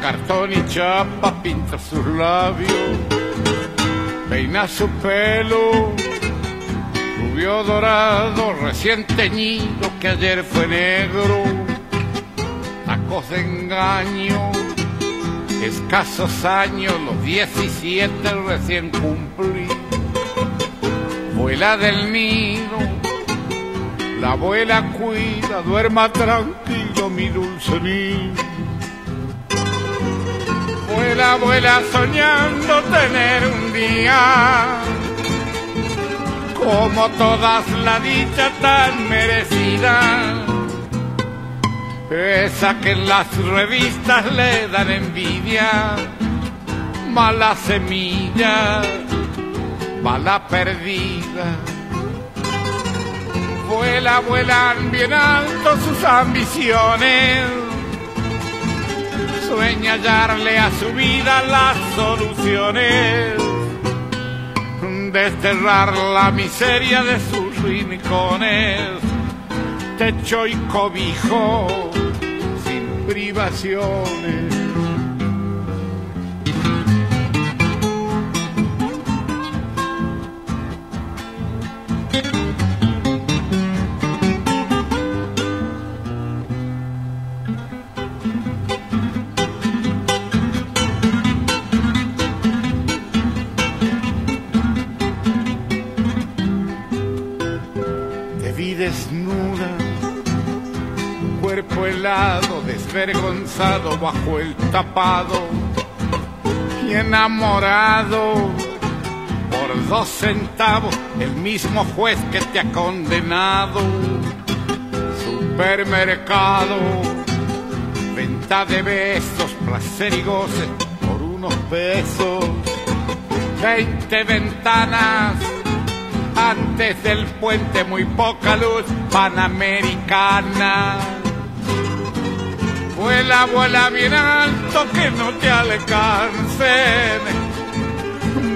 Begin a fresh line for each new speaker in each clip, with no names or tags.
cartón y chapa, pinta sus labios, peina su pelo, rubio dorado, recién teñido que ayer fue negro, tacos de engaño, escasos años, los 17 recién cumplí, vuela del nido la abuela cuida, duerma tranquilo mi dulce niño. Vuela, abuela soñando tener un día como todas la dicha tan merecida. Esa que en las revistas le dan envidia, mala semilla, mala perdida vuela, vuelan bien alto sus ambiciones. Sueña hallarle a su vida las soluciones, desterrar la miseria de sus rincones, techo y cobijo sin privaciones. Desvergonzado bajo el tapado y enamorado por dos centavos el mismo juez que te ha condenado. Supermercado, venta de besos, placer y goce por unos pesos. Veinte ventanas antes del puente, muy poca luz panamericana Vuela, vuela bien alto que no te alcancen.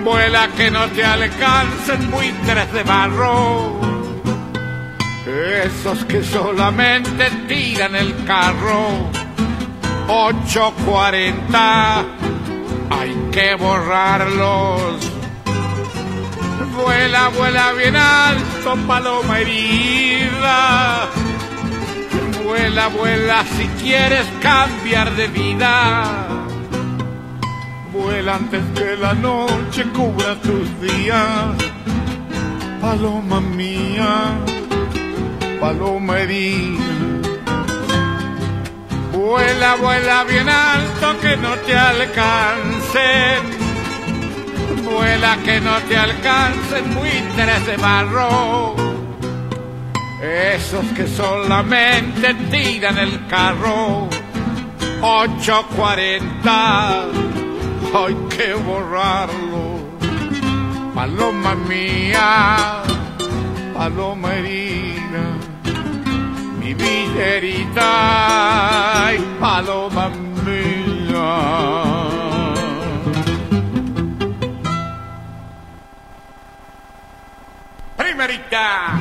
Vuela que no te alcancen buitres de barro. Esos que solamente tiran el carro. 840, hay que borrarlos. Vuela, vuela bien alto, paloma herida Vuela, vuela si quieres cambiar de vida. Vuela antes que la noche cubra tus días. Paloma mía, paloma herida. Vuela, vuela bien alto que no te alcancen. Vuela que no te alcancen buitres de barro esos que solamente tiran el carro. 840 hay que borrarlo. Paloma mía paloma herida. Mi villerita y paloma mía. Primerita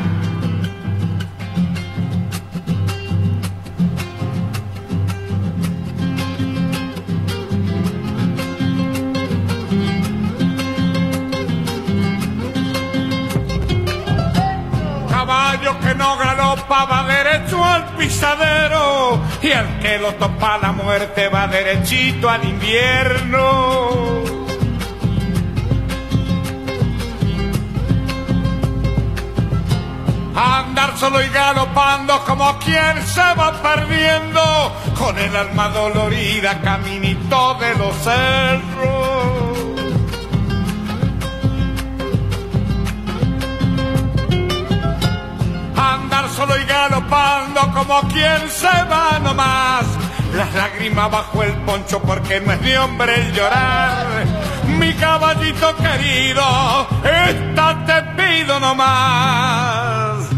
no galopa va derecho al pisadero y el que lo topa la muerte va derechito al invierno. Andar solo y galopando como quien se va perdiendo con el alma dolorida caminito de los cerros. Y galopando como quien se va nomás. Las lágrimas bajo el poncho porque no es de hombre el llorar. Mi caballito querido, esta te pido nomás.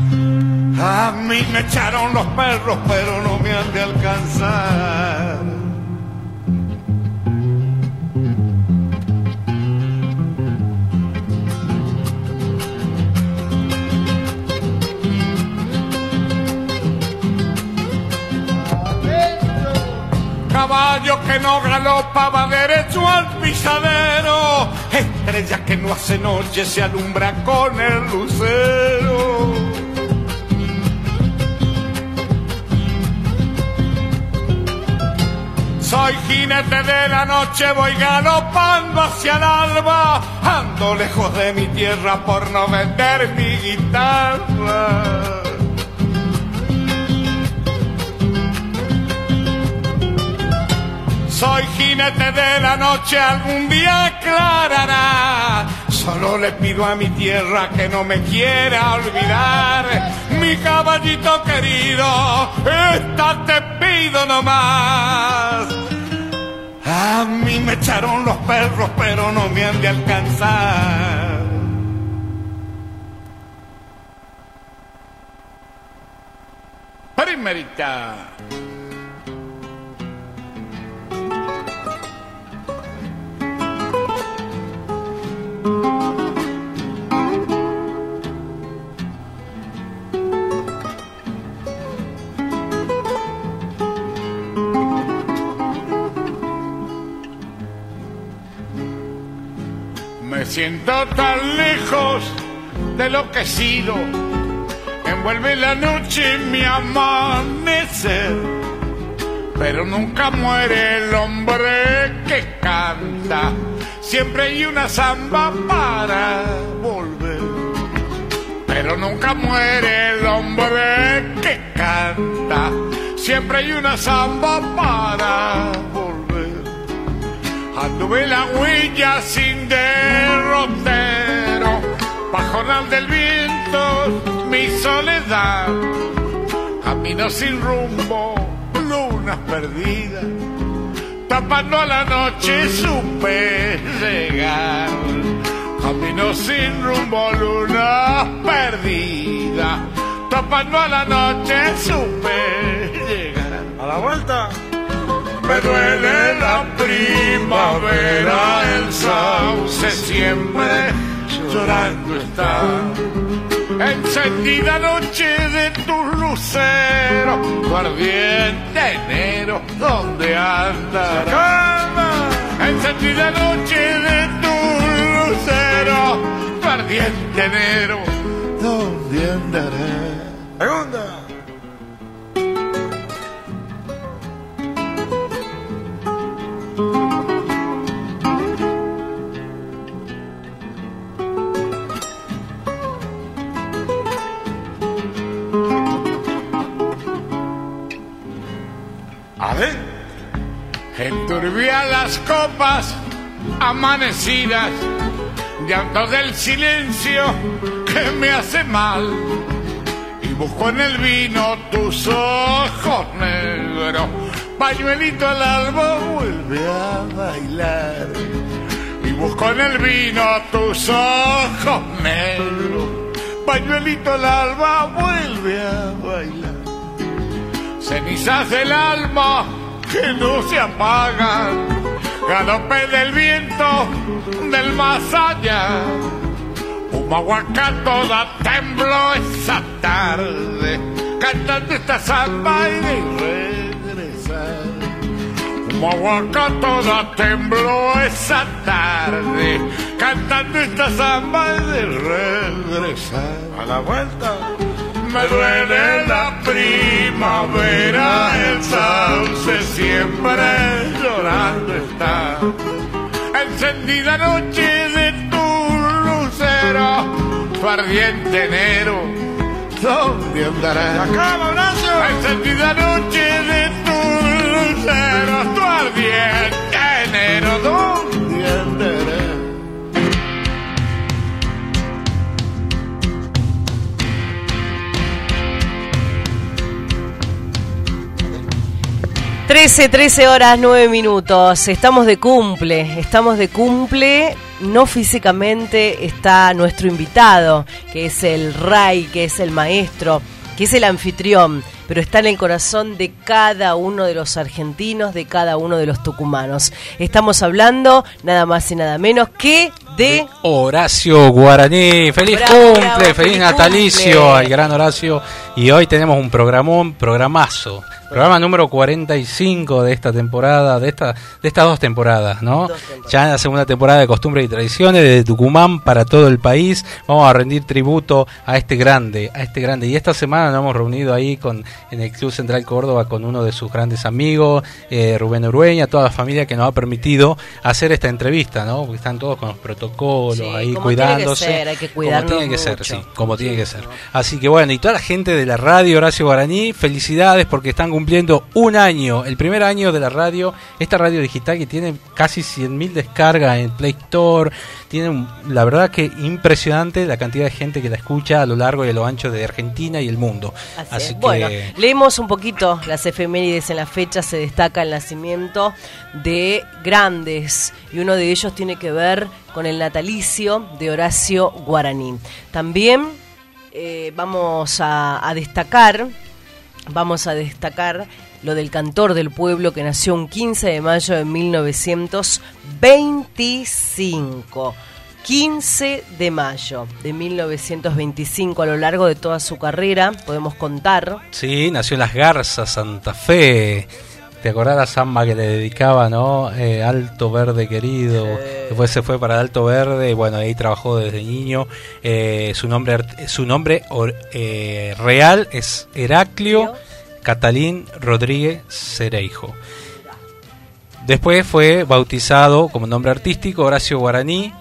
A mí me echaron los perros, pero no me han de alcanzar. Caballo que no galopaba derecho al pisadero, estrella que no hace noche se alumbra con el lucero. Soy jinete de la noche, voy galopando hacia el alba, ando lejos de mi tierra por no vender mi guitarra. Soy jinete de la noche, algún día aclarará. Solo le pido a mi tierra que no me quiera olvidar. Mi caballito querido, esta te pido nomás. A mí me echaron los perros, pero no me han de alcanzar. Primerita. Siento tan lejos de lo que he sido. Envuelve la noche mi amanecer. Pero nunca muere el hombre que canta. Siempre hay una samba para volver. Pero nunca muere el hombre que canta. Siempre hay una samba para volver. Anduve la huella sin derrotero, pajonal del viento, mi soledad. Camino sin rumbo, lunas perdidas, tapando a la noche supe llegar. Camino sin rumbo, lunas perdidas, tapando a la noche supe llegar.
A la vuelta.
Me duele la primavera, el sauce siempre llorando está. Encendida noche de tus luceros, guardiente enero, ¿dónde andará? Encendida noche de tus luceros, guardiente enero, ¿dónde andará?
Segunda.
Enturbia las copas amanecidas, llanto del silencio que me hace mal. Y busco en el vino tus ojos negros, pañuelito al alba vuelve a bailar. Y busco en el vino tus ojos negros, pañuelito al alba vuelve a bailar cenizas del alma que no se apagan, galope del viento del más allá. Humahuaca toda tembló esa tarde, cantando esta samba y de regresar. Humahuaca toda tembló esa tarde, cantando esta samba y de regresar.
A la vuelta.
Me duele la primavera, el sauce siempre llorando está. Encendida noche de tu lucero, tu ardiente enero, ¿dónde andará?
Acaba, Horacio.
Encendida noche de tu lucero, tu ardiente enero, ¿dónde
13, 13 horas, 9 minutos. Estamos de cumple, estamos de cumple. No físicamente está nuestro invitado, que es el Ray, que es el maestro, que es el anfitrión, pero está en el corazón de cada uno de los argentinos, de cada uno de los tucumanos. Estamos hablando nada más y nada menos que de
Horacio Guaraní. Feliz
Bravo,
cumple,
bravo,
feliz
feliz
natalicio
cumple.
al gran Horacio. Y hoy tenemos un programón, programazo. Programa número 45 de esta temporada, de esta de estas dos temporadas, ¿no?
Dos temporadas.
Ya en la segunda temporada de Costumbres y Tradiciones de Tucumán para todo el país. Vamos a rendir tributo a este grande, a este grande. Y esta semana nos hemos reunido ahí con en el Club Central Córdoba con uno de sus grandes amigos, eh, Rubén Urueña, toda la familia que nos ha permitido hacer esta entrevista, ¿no? Porque están todos con los protocolos
Sí,
ahí
como tiene que
cuidándose.
ser, hay que
como tiene que ser, sí, como tiene que ser. Así que bueno, y toda la gente de la radio Horacio Guaraní, felicidades porque están cumpliendo un año, el primer año de la radio, esta radio digital que tiene casi 100.000 descargas en Play Store, tiene la verdad que impresionante la cantidad de gente que la escucha a lo largo y a lo ancho de Argentina y el mundo.
Así
que
Bueno, leemos un poquito las efemérides en la fecha, se destaca el nacimiento de grandes y uno de ellos tiene que ver con el natalicio de Horacio Guaraní. También eh, vamos a, a destacar, vamos a destacar lo del cantor del pueblo que nació un 15 de mayo de 1925. 15 de mayo de 1925 a lo largo de toda su carrera, podemos contar.
Sí, nació en Las Garzas, Santa Fe. ¿Te acordás la samba que le dedicaba, no? Eh, Alto Verde querido. Después se fue para Alto Verde. y Bueno, ahí trabajó desde niño. Eh, su nombre, su nombre eh, real es Heraclio Catalín Rodríguez Cereijo. Después fue bautizado como nombre artístico Horacio Guaraní.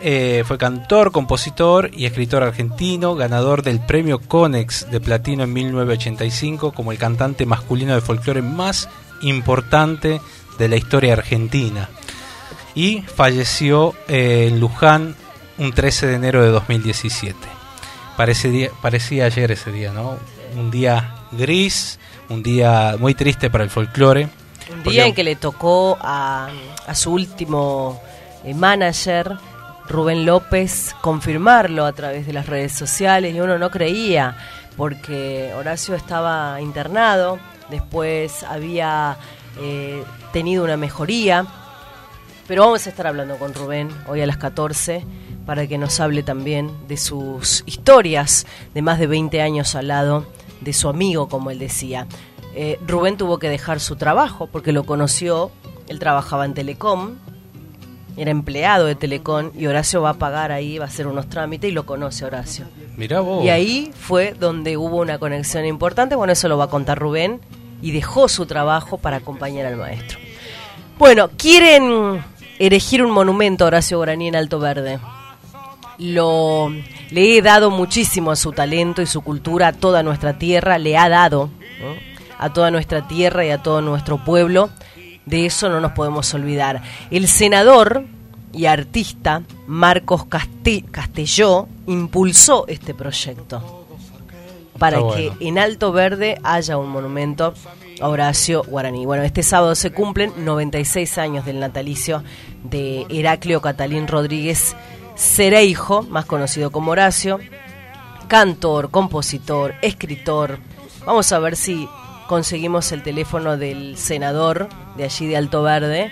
Eh, fue cantor, compositor y escritor argentino, ganador del premio Conex de Platino en 1985 como el cantante masculino de folclore más importante de la historia argentina. Y falleció eh, en Luján un 13 de enero de 2017. Parecía, parecía ayer ese día, ¿no? Un día gris, un día muy triste para el folclore.
Un día en que le tocó a, a su último eh, manager, Rubén López, confirmarlo a través de las redes sociales y uno no creía porque Horacio estaba internado, después había eh, tenido una mejoría, pero vamos a estar hablando con Rubén hoy a las 14 para que nos hable también de sus historias de más de 20 años al lado de su amigo, como él decía. Eh, Rubén tuvo que dejar su trabajo porque lo conoció, él trabajaba en Telecom, era empleado de Telecom y Horacio va a pagar ahí, va a hacer unos trámites y lo conoce Horacio.
Mirá vos.
Y ahí fue donde hubo una conexión importante, bueno, eso lo va a contar Rubén, y dejó su trabajo para acompañar al maestro. Bueno, quieren erigir un monumento a Horacio Guaraní en Alto Verde. Lo, le he dado muchísimo a su talento y su cultura a toda nuestra tierra, le ha dado ¿no? a toda nuestra tierra y a todo nuestro pueblo. De eso no nos podemos olvidar. El senador y artista Marcos Castelló impulsó este proyecto para
Está
que
bueno.
en Alto Verde haya un monumento a Horacio Guaraní. Bueno, este sábado se cumplen 96 años del natalicio de Heraclio Catalín Rodríguez Cereijo, más conocido como Horacio, cantor, compositor, escritor. Vamos a ver si conseguimos el teléfono del senador de allí de Alto Verde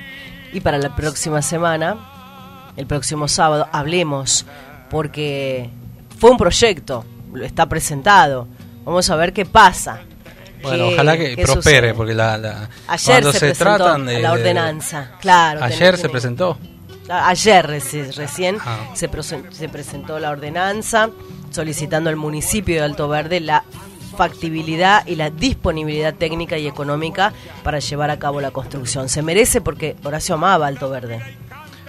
y para la próxima semana, el próximo sábado, hablemos porque fue un proyecto, lo está presentado. Vamos a ver qué pasa.
Bueno, ojalá que prospere,
sucede.
porque la, la-
Ayer
cuando
se,
tratan de
la ordenanza, claro.
Ayer se presentó.
Ayer reci- recién
Ah.
se presentó la ordenanza solicitando al municipio de Alto Verde la factibilidad y la disponibilidad técnica y económica para llevar a cabo la construcción. Se merece porque Horacio amaba Alto Verde.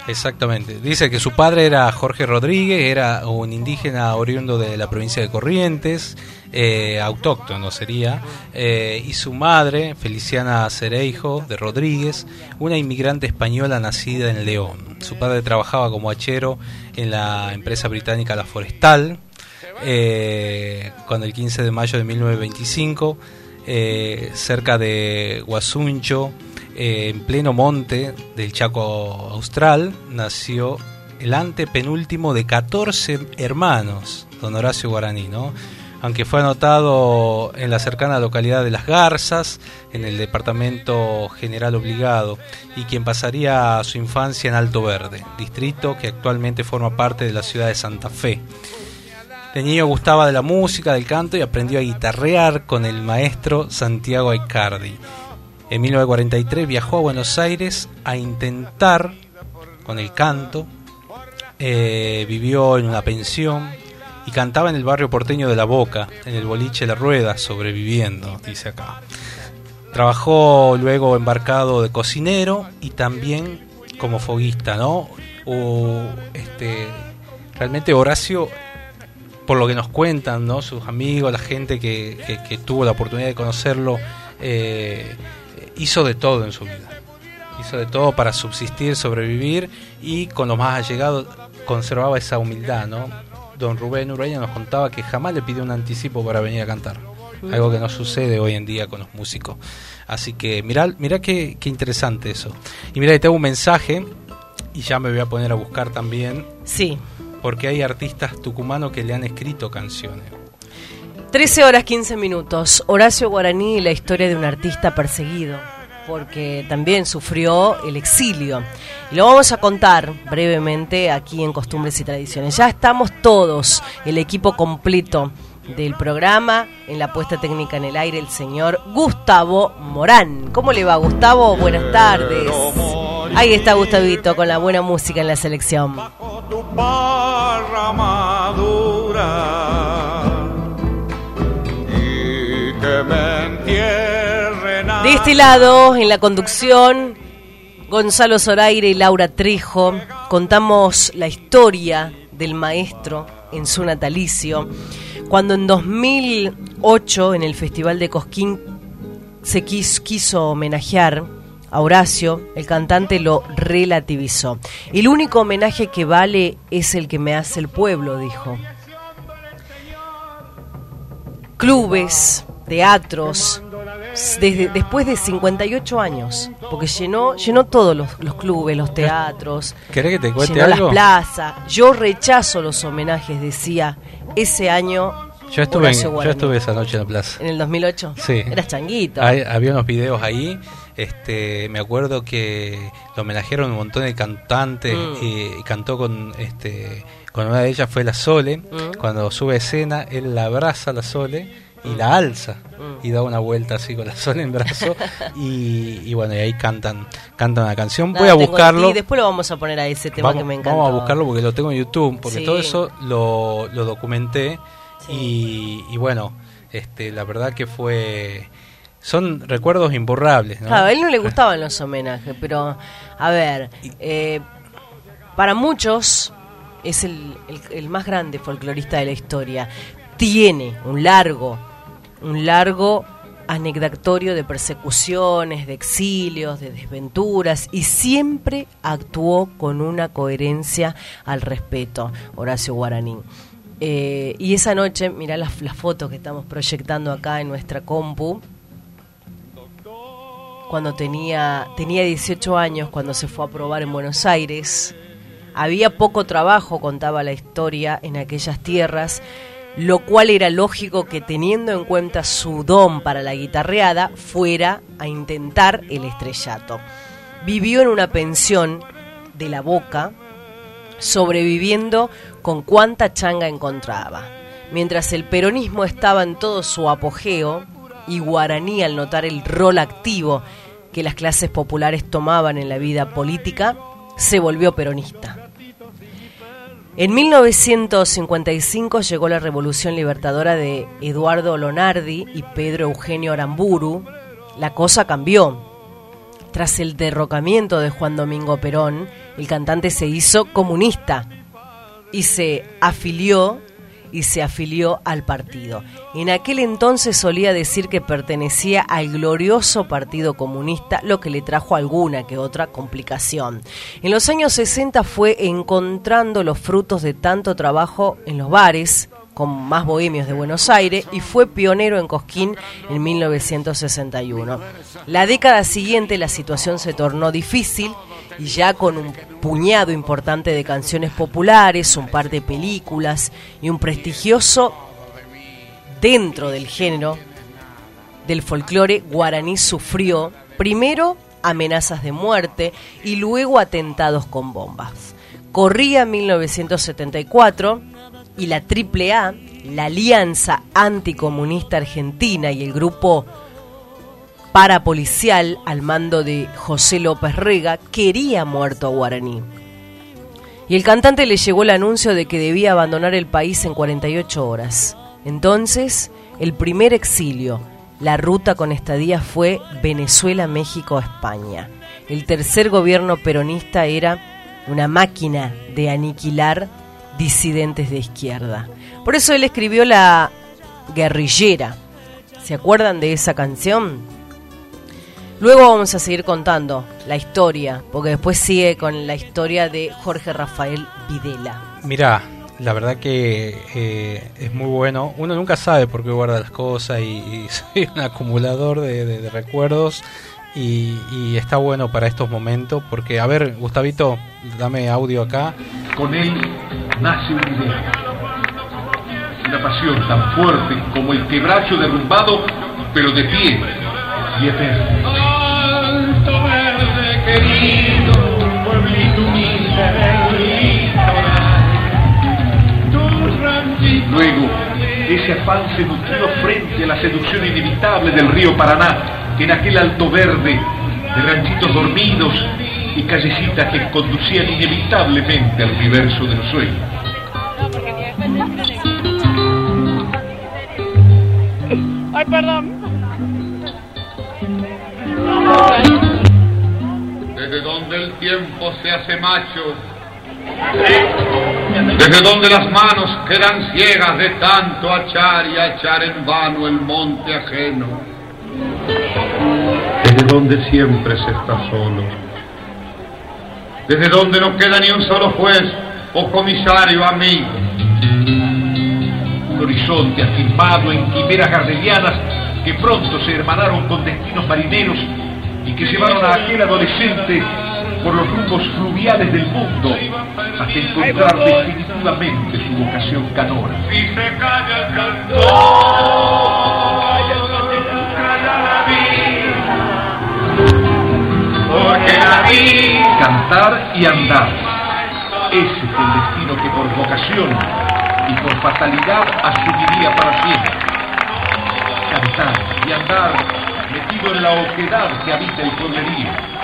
Exactamente. Dice que su padre era Jorge Rodríguez, era un indígena oriundo de la provincia de Corrientes, eh, autóctono sería, eh, y su madre, Feliciana Cereijo de Rodríguez, una inmigrante española nacida en León. Su padre trabajaba como hachero en la empresa británica La Forestal, eh, cuando el 15 de mayo de 1925, eh, cerca de Guasuncho, eh, en pleno monte del Chaco Austral, nació el antepenúltimo de 14 hermanos, don Horacio Guaraní, ¿no? Aunque fue anotado en la cercana localidad de Las Garzas, en el departamento general obligado, y quien pasaría su infancia en Alto Verde, distrito que actualmente forma parte de la ciudad de Santa Fe. De niño gustaba de la música, del canto y aprendió a guitarrear con el maestro Santiago Aicardi. En 1943 viajó a Buenos Aires a intentar con el canto. Eh, vivió en una pensión y cantaba en el barrio porteño de La Boca, en el boliche La Rueda, sobreviviendo, dice acá. Trabajó luego embarcado de cocinero y también como foguista, ¿no? O, este, realmente Horacio, por lo que nos cuentan, ¿no? Sus amigos, la gente que, que, tuvo la oportunidad de conocerlo, eh, hizo de todo en su vida. Hizo de todo para subsistir, sobrevivir y con los más allegados conservaba esa humildad, ¿no? Don Rubén Ureña nos contaba que jamás le pidió un anticipo para venir a cantar. Algo que no sucede hoy en día con los músicos. Así que mirá, mirá qué, qué interesante eso. Y mira, tengo un mensaje y ya me voy a poner a buscar también.
Sí.
Porque hay artistas tucumanos que le han escrito canciones.
13 horas 15 minutos. Horacio Guaraní, la historia de un artista perseguido, porque también sufrió el exilio. Y lo vamos a contar brevemente aquí en Costumbres y Tradiciones. Ya estamos todos, el equipo completo del programa, en la puesta técnica en el aire, el señor Gustavo Morán. ¿Cómo le va, Gustavo? Buenas tardes. Ahí está Gustavito con la buena música en la selección. De este lado, en la conducción, Gonzalo Zoraire y Laura Trejo, contamos la historia del maestro en su natalicio cuando en 2008 en el Festival de Cosquín se quiso, homenajear a Horacio, el cantante lo relativizó. El único homenaje que vale es el que me hace el pueblo, dijo. Clubes, teatros, desde, después de 58 años, porque llenó, llenó todos los, clubes, los teatros,
¿Querés que te cuente
llenó
algo?
las plazas. Yo rechazo los homenajes, decía ese año.
Yo estuve, yo estuve esa noche en la plaza.
¿En el 2008?
Sí.
Eras changuito.
había unos videos ahí. Este, me acuerdo que lo homenajearon un montón de cantantes
Mm.
y, cantó con este con una de ellas fue la Sole.
Mm.
Cuando sube a escena, él la abraza a la Sole y la alza
Mm.
y da una vuelta así con la Sole en brazo y, y bueno, y ahí cantan cantan la canción. Voy a buscarlo.
Y después lo vamos a poner a ese tema
vamos,
que me encanta.
vamos a buscarlo porque lo tengo en YouTube, porque
Sí.
todo eso lo, lo documenté
Sí.
y, y bueno, este, la verdad que fue... Son recuerdos imborrables, ¿no?
Claro, a él no le gustaban los homenajes, pero a ver, eh, para muchos es el, el- el más grande folclorista de la historia. Tiene un largo, un largo anecdatorio de persecuciones, de exilios, de desventuras y siempre actuó con una coherencia al respeto, Horacio Guaraní. Eh, y esa noche, mirá las, las fotos que estamos proyectando acá en nuestra compu, cuando tenía, tenía 18 años, cuando se fue a probar en Buenos Aires. Había poco trabajo, contaba la historia, en aquellas tierras, lo cual era lógico que teniendo en cuenta su don para la guitarreada, fuera a intentar el estrellato. Vivió en una pensión de la boca, sobreviviendo con cuanta changa encontraba. Mientras el peronismo estaba en todo su apogeo, y Guaraní al notar el rol activo que las clases populares tomaban en la vida política, se volvió peronista. En 1955 llegó la Revolución Libertadora de Eduardo Lonardi y Pedro Eugenio Aramburu. La cosa cambió. Tras el derrocamiento de Juan Domingo Perón, el cantante se hizo comunista y se afilió y se afilió al partido. En aquel entonces solía decir que pertenecía al glorioso Partido Comunista, lo que le trajo alguna que otra complicación. En los años 60 fue encontrando los frutos de tanto trabajo en los bares, con más bohemios de Buenos Aires y fue pionero en Cosquín en 1961. La década siguiente la situación se tornó difícil y ya con un puñado importante de canciones populares, un par de películas y un prestigioso dentro del género del folclore guaraní sufrió primero amenazas de muerte y luego atentados con bombas. Corría 1974 y la AAA, la Alianza Anticomunista Argentina y el grupo parapolicial al mando de José López Rega quería muerto a Guaraní. Y el cantante le llegó el anuncio de que debía abandonar el país en 48 horas. Entonces, el primer exilio, la ruta con estadía fue Venezuela, México, España. El tercer gobierno peronista era una máquina de aniquilar disidentes de izquierda. Por eso él escribió la guerrillera. ¿Se acuerdan de esa canción? Luego vamos a seguir contando la historia, porque después sigue con la historia de Jorge Rafael Videla.
Mira, la verdad que eh, es muy bueno. Uno nunca sabe por qué guarda las cosas y, soy un acumulador de, recuerdos y, y, está bueno para estos momentos porque, a ver, Gustavito, dame audio acá.
Con él nace una idea, una pasión tan fuerte como el quebracho derrumbado, pero de pie y eterno. Luego, ese afán se nutrió frente a la seducción inevitable del río Paraná, en aquel alto verde de ranchitos dormidos y callecitas que conducían inevitablemente al universo de los sueños.
Ay, perdón.
El tiempo se hace macho, desde donde las manos quedan ciegas de tanto achar y achar en vano el monte ajeno, desde donde siempre se está solo, desde donde no queda ni un solo juez o comisario amigo, un horizonte afirmado en quimeras gardelianas que pronto se hermanaron con destinos marineros y que llevaron a aquel adolescente por los rumbos fluviales del mundo hasta encontrar definitivamente su vocación canora. Cantar y andar. Ese es el destino que por vocación y por fatalidad asumiría para siempre. Cantar y andar metido en la oquedad que habita el pueblerío.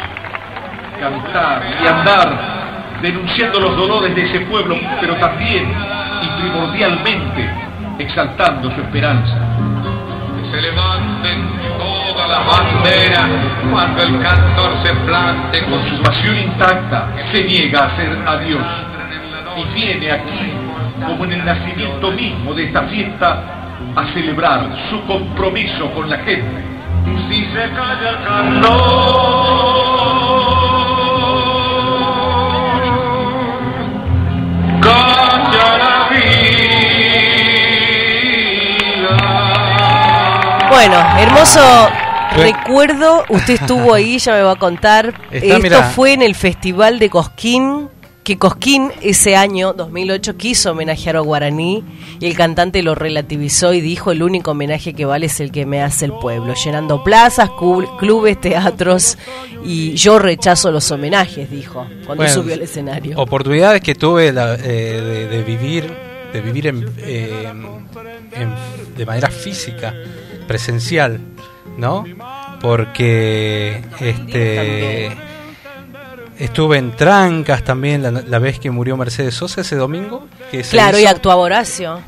Cantar y andar denunciando los dolores de ese pueblo, pero también y primordialmente exaltando su esperanza. Que se levanten todas las banderas cuando el cantor se plante con su pasión intacta, se niega a hacer adiós y viene aquí, como en el nacimiento mismo de esta fiesta, a celebrar su compromiso con la gente. Si se calla el cantor,
Bueno, hermoso recuerdo. Usted estuvo ahí, ya me va a contar. Esto fue en el Festival de Cosquín. Que Cosquín ese año, 2008, quiso homenajear a Guaraní y el cantante lo relativizó y dijo: El único homenaje que vale es el que me hace el pueblo, llenando plazas, clubes, teatros. Y yo rechazo los homenajes, dijo, cuando subió al escenario.
Oportunidades que tuve eh, de, vivir, de vivir eh, de manera física presencial, ¿no? Porque este estuve en Trancas también la, vez que murió Mercedes Sosa ese domingo.
claro, y actuaba Horacio.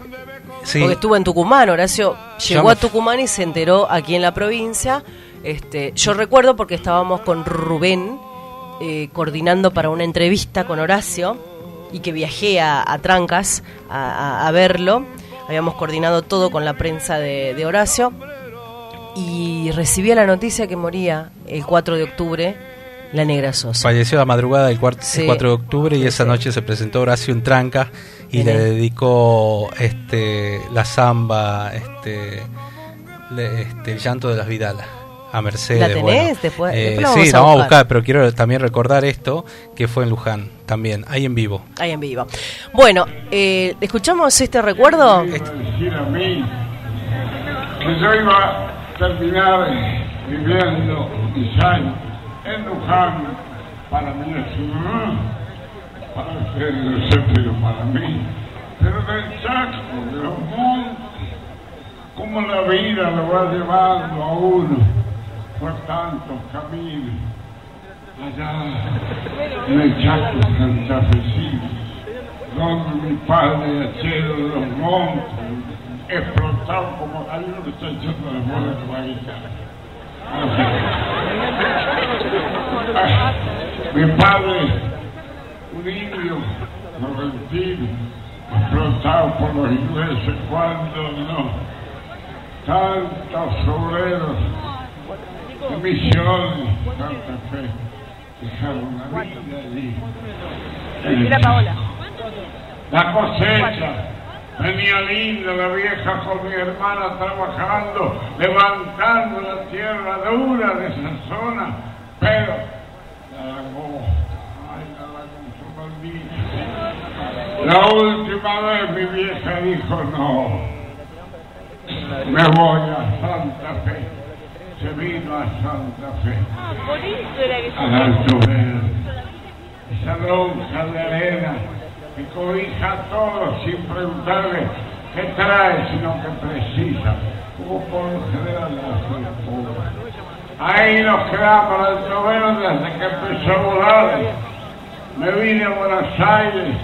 Sí. Porque estuvo en Tucumán, Horacio llegó a Tucumán y se enteró aquí en la provincia. Este, yo recuerdo porque estábamos con Rubén eh, coordinando para una entrevista con Horacio y que viajé a, Trancas a, verlo. Habíamos coordinado todo con la prensa de Horacio y recibía la noticia que moría el 4 de octubre la negra Sosa.
Falleció la madrugada del 4, de octubre y esa noche se presentó Horacio en Tranca y le dedicó este la samba este, este el llanto de las Vidalas a Mercedes.
¿La tenés? después,
eh, sí, la vamos a buscar, pero quiero también recordar esto, que fue en Luján, también, ahí en vivo.
Ahí en vivo. Bueno, eh, ¿escuchamos este recuerdo?
Este terminar viviendo quizá en Luján para mí es para ser el para mí. Pero del Chaco, de los montes, como la vida lo va llevando a uno por tantos caminos, allá en el Chaco santafesino, donde mi padre de los montes, explotado como hay uno que está echando la bola de la guitarra. Ah, Mi padre, un indio correntino, explotado por los ingleses cuando no, tantos obreros de misiones, Santa Fe, dejaron la vida allí.
Mira, Paola.
La cosecha, venía linda la vieja con mi hermana trabajando, levantando la tierra dura de esa zona, pero la lagó, ay, la lagó su. La última vez mi vieja dijo no, me voy a Santa Fe, se vino a Santa Fe
Ah, por eso era que
al alto verde. Esa lonja de arena que cobija a todos sin preguntarle qué trae, sino que precisa, como por lo general pobre. Ahí nos quedamos alto verde desde que empezó a volar. Me vine a Buenos Aires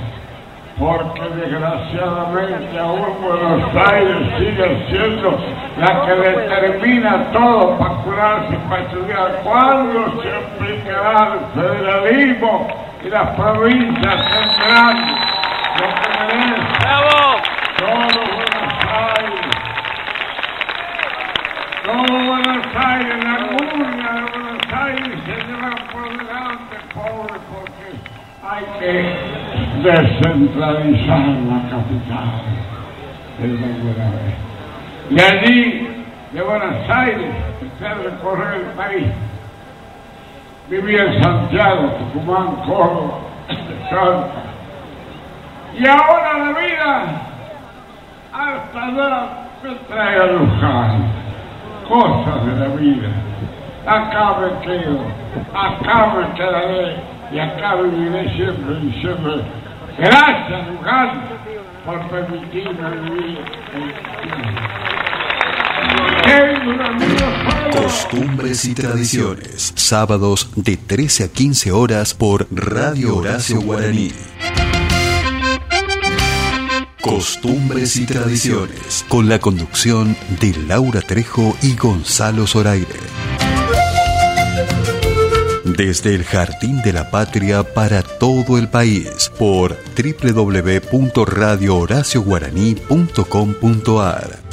porque desgraciadamente aún Buenos Aires sigue siendo la que determina todo para curarse y para estudiar. ¿Cuándo se aplicará el federalismo y las provincias tendrán?
¡Bravo!
Todo Buenos Aires. Todo Buenos Aires, la murga de Buenos Aires se lleva por delante, pobre, porque hay que descentralizar la capital. Buena vez. Y allí, de Buenos Aires, empecé a recorrer el país. Viví en Santiago, Tucumán, Córdoba, Salta. Y ahora la vida hasta allá me trae a Luján. Cosas de la vida. Acá me quedo, acá me quedaré y acá viviré siempre y siempre. Gracias, Luján, por permitirme vivir en
Costumbres y tradiciones. Sábados de 13 a 15 horas por Radio Horacio Guaraní. Costumbres y tradiciones. Con la conducción de Laura Trejo y Gonzalo Zoraire. Desde el Jardín de la Patria para todo el país por www.radiohoracioguaraní.com.ar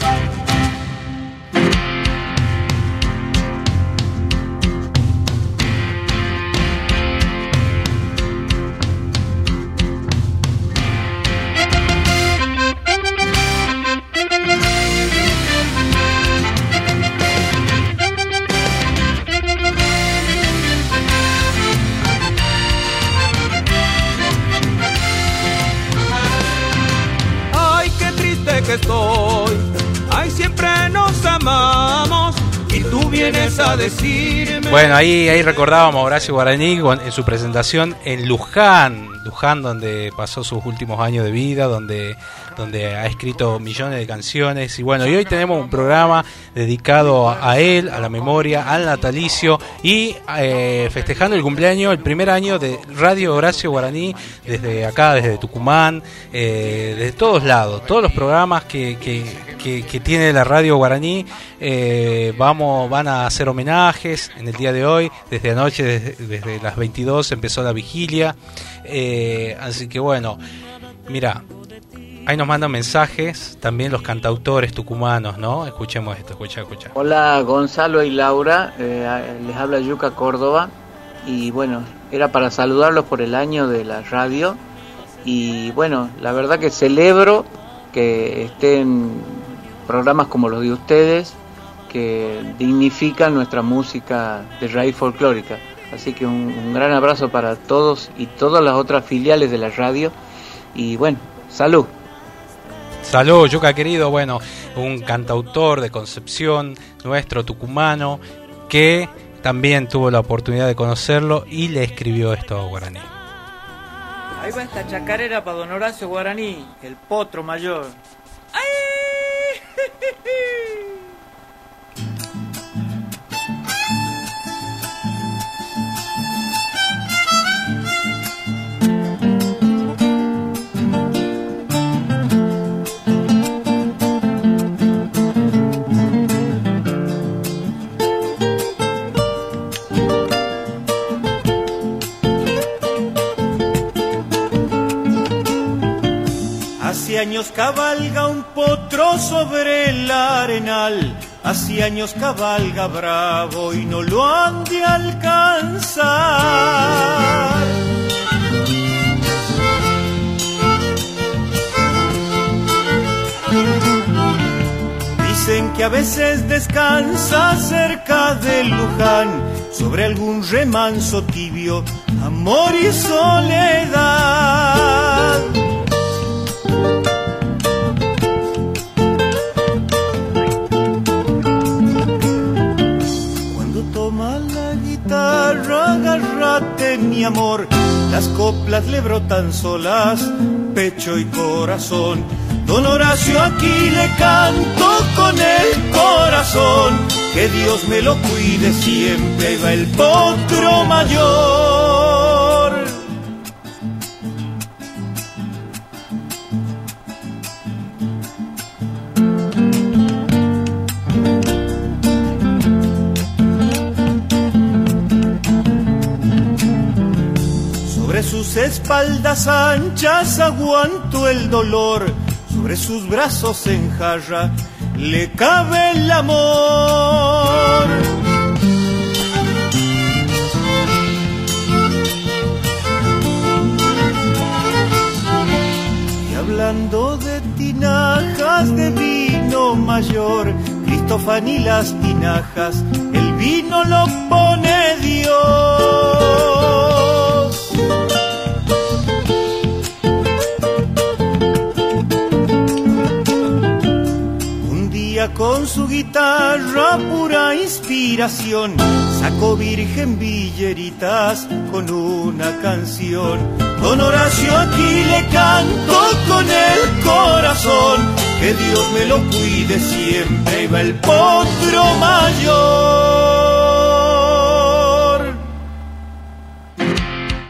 Bueno, ahí, ahí recordábamos a Horacio Guaraní en su presentación en Luján, Luján donde pasó sus últimos años de vida, donde, donde ha escrito millones de canciones. Y bueno, y hoy tenemos un programa dedicado a, él, a la memoria, al natalicio y eh, festejando el cumpleaños, el primer año de Radio Horacio Guaraní, desde acá, desde Tucumán, eh, desde todos lados, todos los programas que, que, que- que tiene la Radio Guaraní. eh, vamos, van a hacer homenajes en el día de hoy. Desde anoche, desde, desde las 22, empezó la vigilia. Eh, así que bueno, mira, ahí nos mandan mensajes también los cantautores tucumanos, ¿no? Escuchemos esto, escucha, escucha.
Hola Gonzalo y Laura, eh, les habla Yuca Córdoba y bueno, era para saludarlos por el año de la radio y bueno, la verdad que celebro que estén programas como los de ustedes que dignifican nuestra música de raíz folclórica. Así que un, un gran abrazo para todos y todas las otras filiales de la radio y bueno, salud.
Salud, Yuca querido, bueno, un cantautor de Concepción, nuestro tucumano, que también tuvo la oportunidad de conocerlo y le escribió esto a Guaraní.
Ahí va esta chacarera para don Horacio Guaraní, el potro mayor.
Hace años cabalga un potro sobre el arenal, hace años cabalga bravo y no lo han de alcanzar. Dicen que a veces descansa cerca del Luján, sobre algún remanso tibio, amor y soledad. Agárrate mi amor, las coplas le brotan solas, pecho y corazón. Don Horacio aquí le canto con el corazón, que Dios me lo cuide siempre, va el potro mayor. Sobre sus espaldas anchas aguanto el dolor, sobre sus brazos en jarra le cabe el amor. Y hablando de tinajas de vino mayor, Cristofán y las tinajas, el vino lo pone Dios. Con su guitarra pura inspiración sacó virgen villeritas con una canción. Don Horacio aquí le canto con el corazón, que Dios me lo cuide siempre, va el potro mayor.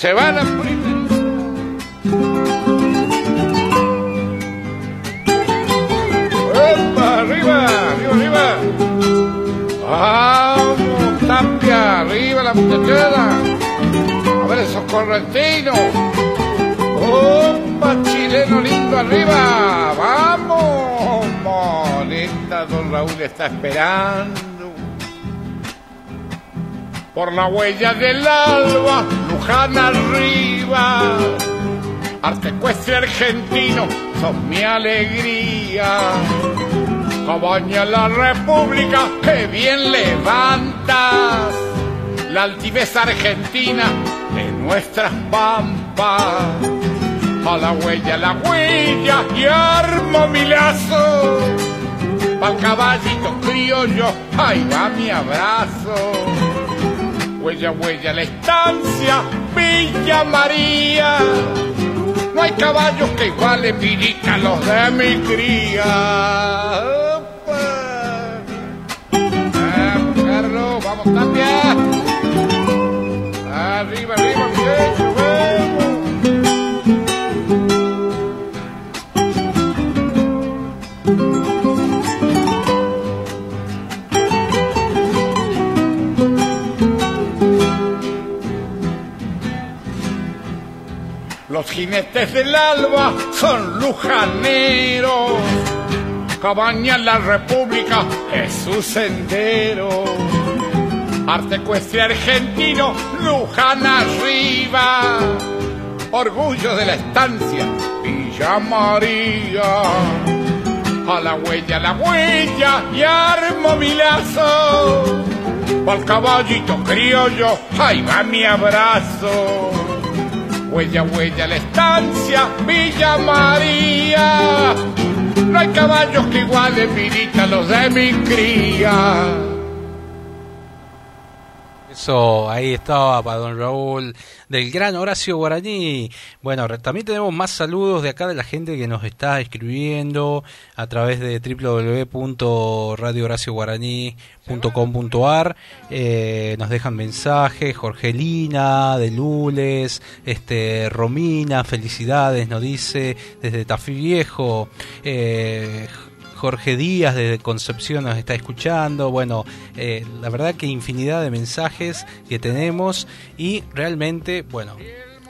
Se van a poner. ¡Epa! ¡Arriba! ¡Arriba, arriba! ¡Vamos, Tapia! ¡Arriba la muchachada! A ver esos correntinos. ¡Opa, chileno lindo arriba! ¡Vamos! Moneta, don Raúl está esperando. Por la huella del alba, Luján arriba. Arte ecuestre argentino, son mi alegría. Cabaña la República, que bien levantas. La altivez argentina de nuestras pampas. A la huella, la huella, y armo mi lazo. Pa'l caballito criollo, ahí va mi abrazo. Huella, huella, la estancia, Villa María. No hay caballos que igualen Virica los de mi cría. Vamos, Carlos, vamos Tapia. Los jinetes del alba son lujaneros. Cabaña en la República es su sendero. arte ecuestre argentino, Luján arriba, orgullo de la estancia, Villa María. A la huella, a la huella, y armo mi lazo, al caballito criollo, ahí va mi abrazo. Huella, huella, la estancia, Villa María. No hay caballos que igualen, virita, los de mi cría.
Eso, ahí estaba para don Raúl del gran Horacio Guaraní. Bueno, también tenemos más saludos de acá de la gente que nos está escribiendo a través de www.radiohoracioguaraní.com.ar. Eh, nos dejan mensajes, Jorgelina de Lules, este Romina, felicidades, nos dice desde Tafí Viejo. Eh, Jorge Díaz desde Concepción nos está escuchando. Bueno, eh, la verdad que infinidad de mensajes que tenemos y realmente, bueno,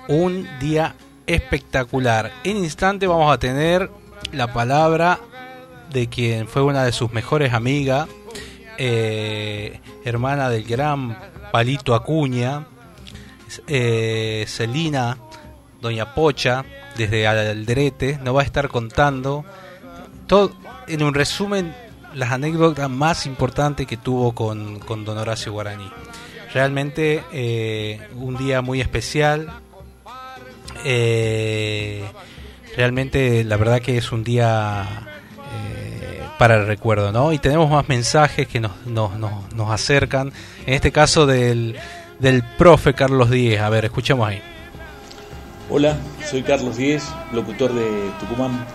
un día espectacular. En instante vamos a tener la palabra de quien fue una de sus mejores amigas, eh, hermana del gran Palito Acuña, eh, Celina, Doña Pocha, desde Alderete, nos va a estar contando todo, en un resumen, las anécdotas más importantes que tuvo con, con don Horacio Guaraní. Realmente eh, un día muy especial. Eh, realmente la verdad que es un día eh, para el recuerdo, ¿no? Y tenemos más mensajes que nos, nos, nos, nos acercan. En este caso del, del profe Carlos Díez. A ver, escuchemos ahí.
Hola, soy Carlos Díez, locutor de Tucumán,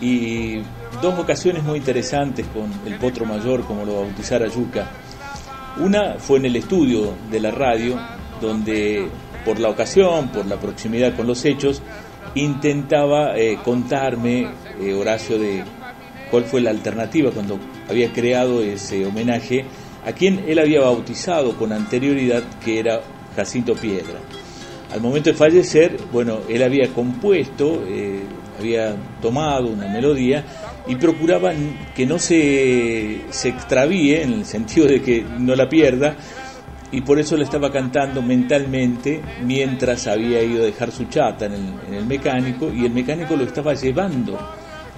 y dos ocasiones muy interesantes con el Potro Mayor, como lo bautizara Yuca. Una fue en el estudio de la radio, donde por la ocasión, por la proximidad con los hechos, intentaba eh, contarme, eh, Horacio, de cuál fue la alternativa cuando había creado ese homenaje a quien él había bautizado con anterioridad, que era Jacinto Piedra. Al momento de fallecer, bueno, él había compuesto, eh, había tomado una melodía y procuraba que no se, se extravíe, en el sentido de que no la pierda, y por eso le estaba cantando mentalmente mientras había ido a dejar su chata en el, en el mecánico y el mecánico lo estaba llevando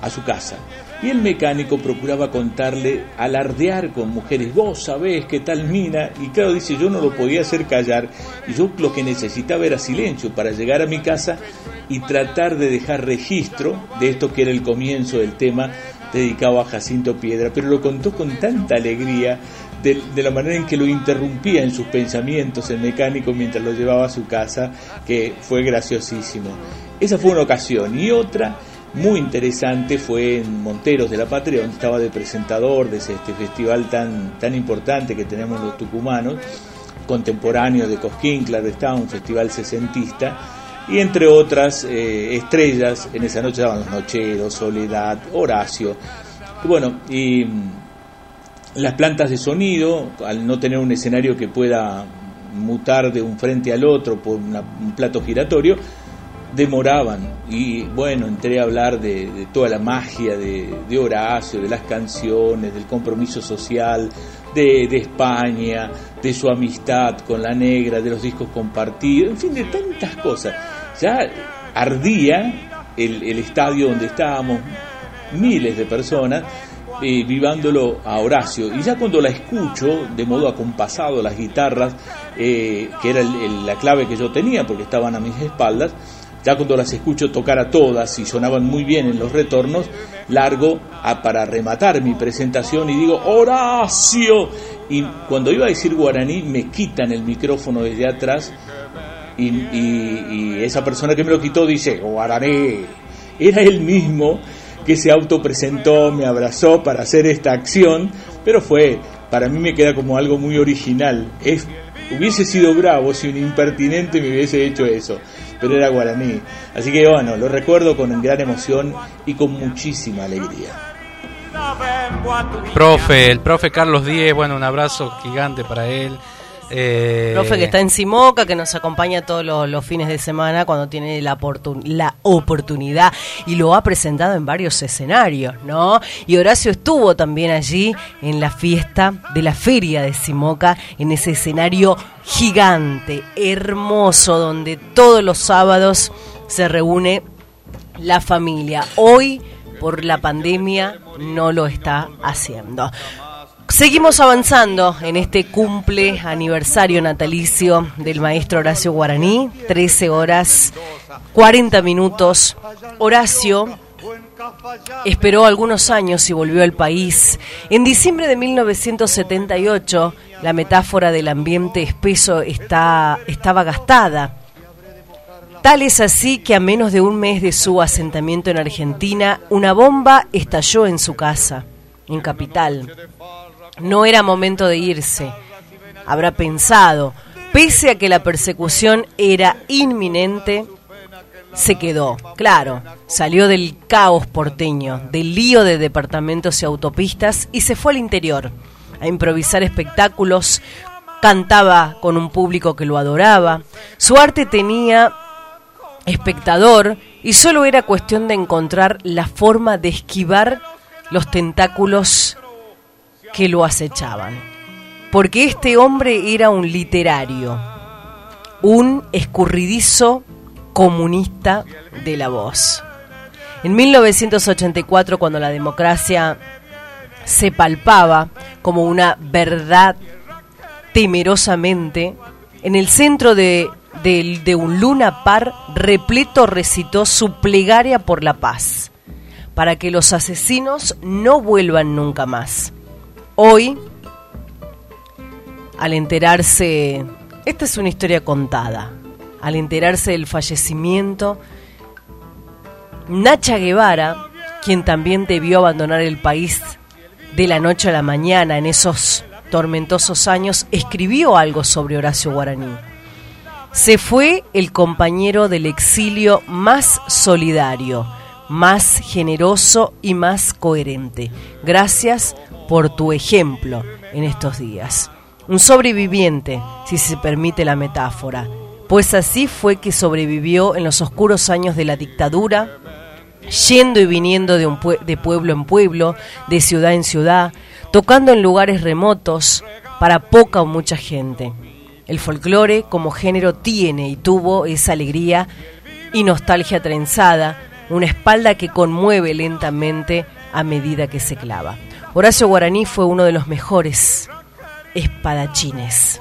a su casa. Y el mecánico procuraba contarle, alardear con mujeres, vos sabés qué tal mina, y claro, dice, yo no lo podía hacer callar, y yo lo que necesitaba era silencio para llegar a mi casa y tratar de dejar registro de esto que era el comienzo del tema dedicado a Jacinto Piedra, pero lo contó con tanta alegría, de, la manera en que lo interrumpía en sus pensamientos el mecánico mientras lo llevaba a su casa, que fue graciosísimo. Esa fue una ocasión. Y otra muy interesante fue en Monteros de la Patria, donde estaba de presentador de este festival tan, tan importante que tenemos los tucumanos, contemporáneo de Cosquín, claro está, un festival sesentista, y entre otras eh, estrellas, en esa noche estaban los Nocheros, Soledad, Horacio, bueno, y las plantas de sonido, al no tener un escenario que pueda mutar de un frente al otro por una, un plato giratorio, demoraban. Y bueno, entré a hablar de, de toda la magia de, de, Horacio, de las canciones, del compromiso social, de, España, de su amistad con la negra, de los discos compartidos, en fin, de tantas cosas. Ya ardía el, el estadio donde estábamos, miles de personas, eh, vivándolo a Horacio. Y ya cuando la escucho, de modo acompasado, las guitarras, eh, que era el, la clave que yo tenía, porque estaban a mis espaldas, ya cuando las escucho tocar a todas y sonaban muy bien en los retornos, largo a, para rematar mi presentación y digo, Horacio. Y cuando iba a decir guaraní, me quitan el micrófono desde atrás y, esa persona que me lo quitó dice, guaraní. Era él mismo que se autopresentó, me abrazó para hacer esta acción, pero fue, para mí me queda como algo muy original. Es, hubiese sido bravo si un impertinente me hubiese hecho eso, pero era guaraní. Así que bueno, lo recuerdo con gran emoción y con muchísima alegría.
Profe, el profe Carlos Díez, bueno, un abrazo gigante para él. Eh,
Profe que está en Simoca, que nos acompaña todos los, fines de semana cuando tiene la, la oportunidad y lo ha presentado en varios escenarios, ¿no? Y Horacio estuvo también allí en la fiesta de la feria de Simoca, en ese escenario gigante, hermoso, donde todos los sábados se reúne la familia. Hoy, por la pandemia, no lo está haciendo. Seguimos avanzando en este cumple aniversario natalicio del maestro Horacio Guaraní, 13 horas 40 minutos. Horacio esperó algunos años y volvió al país. En diciembre de 1978, la metáfora del ambiente espeso está, estaba gastada. Tal es así que a menos de un mes de su asentamiento en Argentina, una bomba estalló en su casa, en Capital. No era momento de irse, habrá pensado. Pese a que la persecución era inminente, se quedó. Claro, salió del caos porteño, del lío de departamentos y autopistas y se fue al interior a improvisar espectáculos. Cantaba con un público que lo adoraba. Su arte tenía espectador y solo era cuestión de encontrar la forma de esquivar los tentáculos que lo acechaban. Porque este hombre era un literario, un escurridizo comunista de la voz. En 1984, cuando la democracia se palpaba como una verdad temerosamente, en el centro de, un luna par repleto recitó su plegaria por la paz, para que los asesinos no vuelvan nunca más. Hoy, al enterarse, esta es una historia contada, al enterarse del fallecimiento, Nacha Guevara, quien también debió abandonar el país de la noche a la mañana en esos tormentosos años, escribió algo sobre Horacio Guaraní. Se fue el compañero del exilio más solidario, más generoso y más coherente. Gracias por tu ejemplo en estos días. Un sobreviviente, si se permite la metáfora, pues así fue que sobrevivió en los oscuros años de la dictadura, yendo y viniendo de, un de pueblo en pueblo, de ciudad en ciudad, tocando en lugares remotos para poca o mucha gente. El folclore como género tiene y tuvo esa alegría y nostalgia trenzada, una espalda que conmueve lentamente a medida que se clava. Horacio Guaraní fue uno de los mejores espadachines.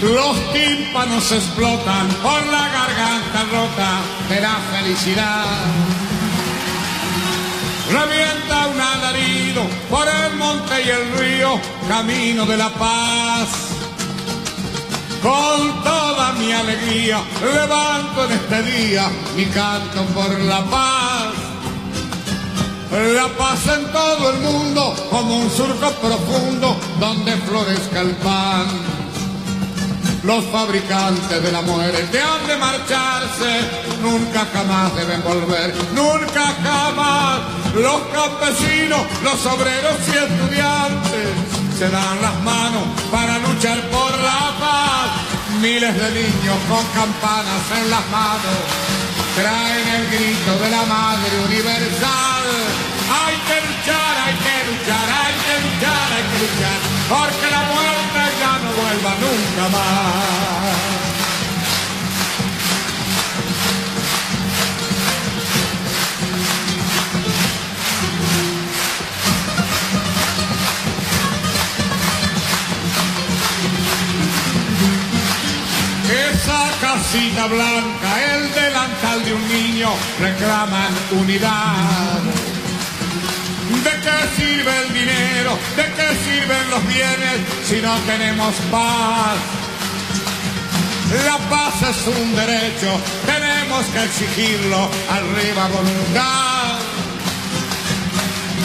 Los tímpanos explotan por la garganta rota de la felicidad. Revienta un alarido por el monte y el río, camino de la paz. Con toda mi alegría levanto en este día mi canto por la paz. La paz en todo el mundo como un surco profundo donde florezca el pan. Los fabricantes de la muerte han de marcharse, nunca jamás deben volver, nunca jamás. Los campesinos, los obreros y estudiantes se dan las manos para luchar por la paz. Miles de niños con campanas en las manos traen el grito de la madre universal. Hay que luchar, hay que luchar, hay que luchar, hay que luchar, porque la muerte ya no vuelva nunca más. Esa casita blanca, el delantal de un niño, reclaman unidad. ¿De qué sirve el dinero? ¿De qué sirven los bienes si no tenemos paz? La paz es un derecho, tenemos que exigirlo, arriba voluntad.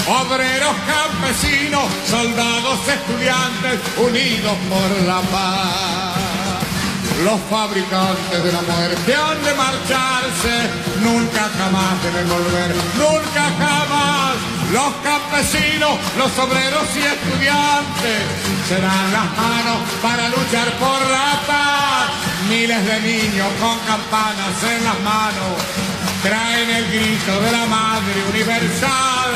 obreros, campesinos, soldados, estudiantes, unidos por la paz. Los fabricantes de la muerte han de marcharse, nunca jamás deben volver, nunca jamás. Los campesinos, los obreros y estudiantes serán las manos para luchar por la paz. Miles de niños con campanas en las manos traen el grito de la madre universal.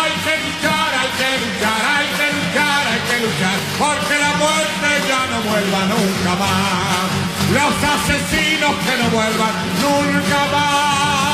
Hay que luchar, hay que luchar, hay que luchar, hay que luchar, porque la muerte ya no vuelva nunca más. Los asesinos que no vuelvan nunca más.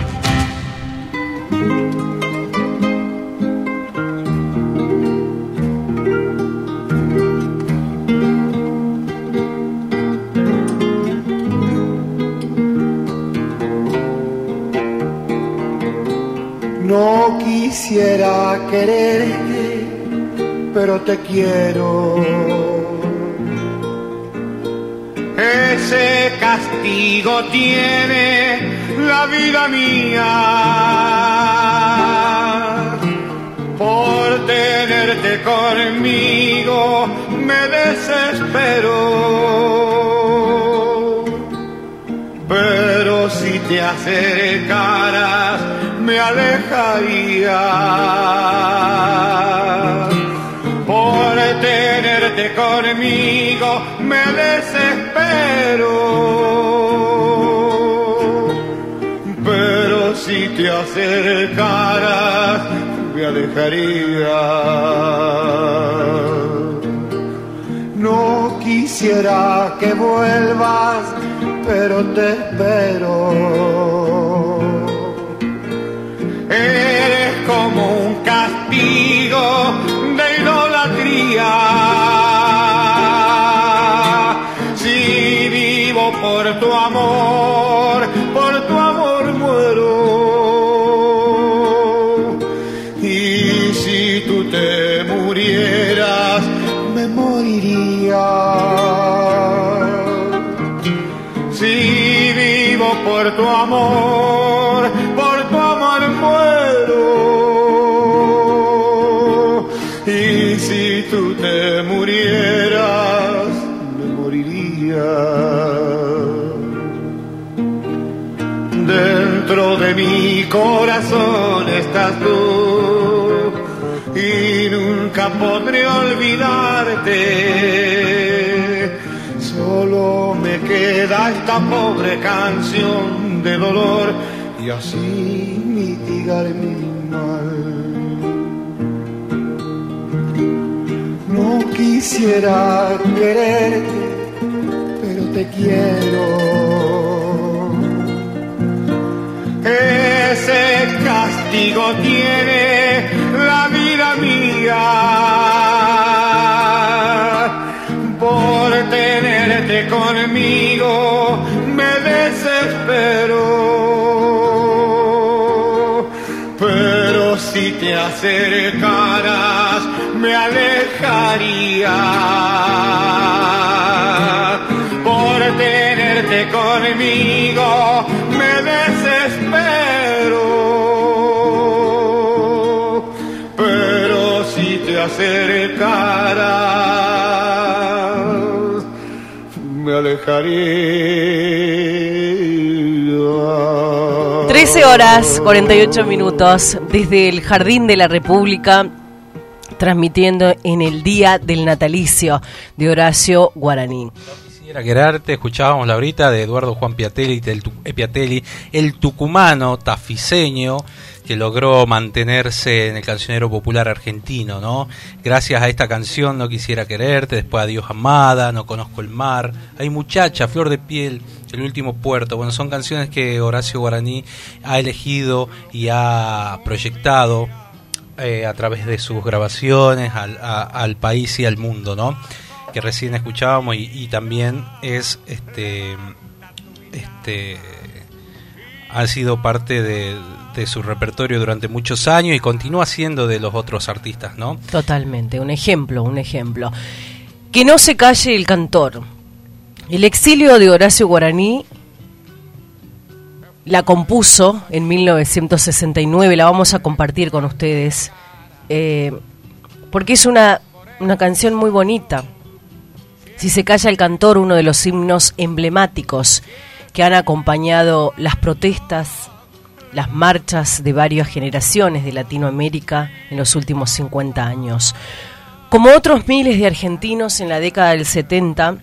quisiera quererte, pero te quiero.
Ese castigo tiene la vida mía por tenerte conmigo me desespero pero si te acercaras me alejaría por tenerte conmigo me desespero pero si te acercaras me alejaría
No quisiera que vuelvas, pero te espero.
Amor, por tu amor muero. Y si tú te murieras, me moriría. Dentro de mi corazón estás tú y nunca podré olvidarte. Solo me queda esta pobre canción de dolor y así mitigar mi mal. No quisiera quererte, pero te quiero. Ese castigo tiene la vida mía por tenerte conmigo desespero pero si te acercaras me alejaría. Por tenerte conmigo me desespero. Pero si te acercaras me alejaría
13 horas 48 minutos desde el Jardín de la República, transmitiendo en el día del natalicio de Horacio Guaraní.
Quisiera quererte, escuchábamos la ahorita de Eduardo Juan Piatelli, el, eh, Piatelli, el tucumano tafiseño que logró mantenerse en el cancionero popular argentino, ¿no? Gracias a esta canción No quisiera quererte, después Adiós amada, No conozco el mar, Hay muchacha, Flor de piel, El último puerto. Bueno, son canciones que Horacio Guaraní ha elegido y ha proyectado eh, a través de sus grabaciones al, país y al mundo, ¿no? Que recién escuchábamos y, y también es este este ha sido parte de, de su repertorio durante muchos años y continúa siendo de los otros artistas, ¿no?
Totalmente, un ejemplo, un ejemplo. Que no se calle el cantor. El exilio de Horacio Guaraní la compuso en 1969, la vamos a compartir con ustedes, eh, porque es una, una canción muy bonita. Si se calla el cantor, uno de los himnos emblemáticos que han acompañado las protestas, las marchas de varias generaciones de Latinoamérica en los últimos 50 años. Como otros miles de argentinos en la década del 70,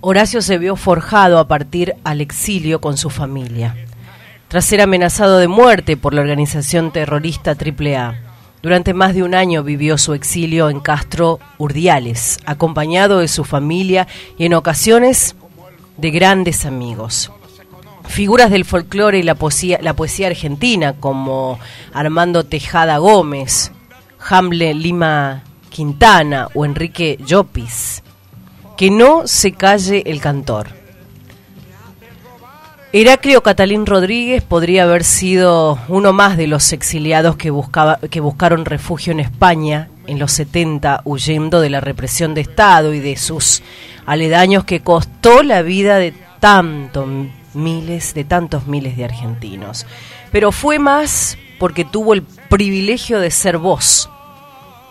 Horacio se vio forjado a partir al exilio con su familia. Tras ser amenazado de muerte por la organización terrorista AAA, durante más de un año vivió su exilio en Castro Urdiales, acompañado de su familia y en ocasiones de grandes amigos. Figuras del folclore y la poesía, la poesía argentina como Armando Tejada Gómez, Hamle Lima Quintana o Enrique Llopis. Que no se calle el cantor. Heraclio Catalín Rodríguez podría haber sido uno más de los exiliados que, buscaba, que buscaron refugio en España en los 70, huyendo de la represión de Estado y de sus aledaños que costó la vida de tantos miles, de tantos miles de argentinos. Pero fue más porque tuvo el privilegio de ser voz,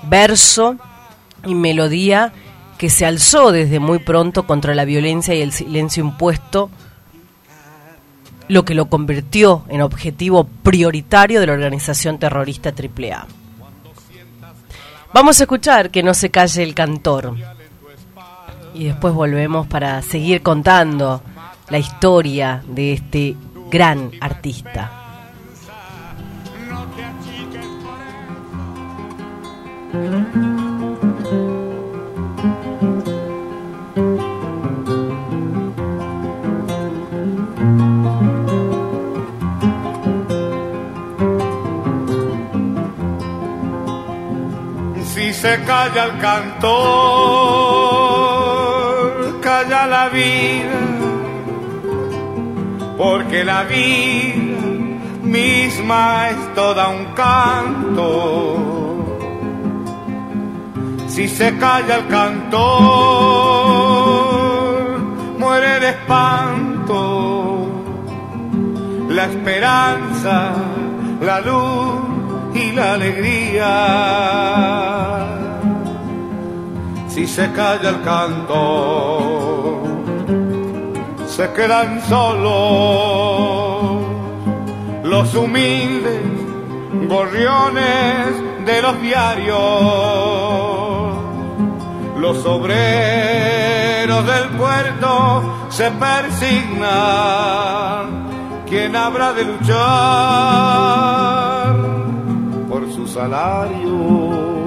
verso y melodía que se alzó desde muy pronto contra la violencia y el silencio impuesto lo que lo convirtió en objetivo prioritario de la organización terrorista AAA. Vamos a escuchar que no se calle el cantor. Y después volvemos para seguir contando la historia de este gran artista.
Si se calla el cantor, calla la vida, porque la vida misma es toda un canto. Si se calla el cantor, muere de espanto la esperanza, la luz y la alegría. Si se calla el canto, se quedan solos los humildes gorriones de los diarios, los obreros del puerto se persignan. ¿Quién habrá de luchar por su salario?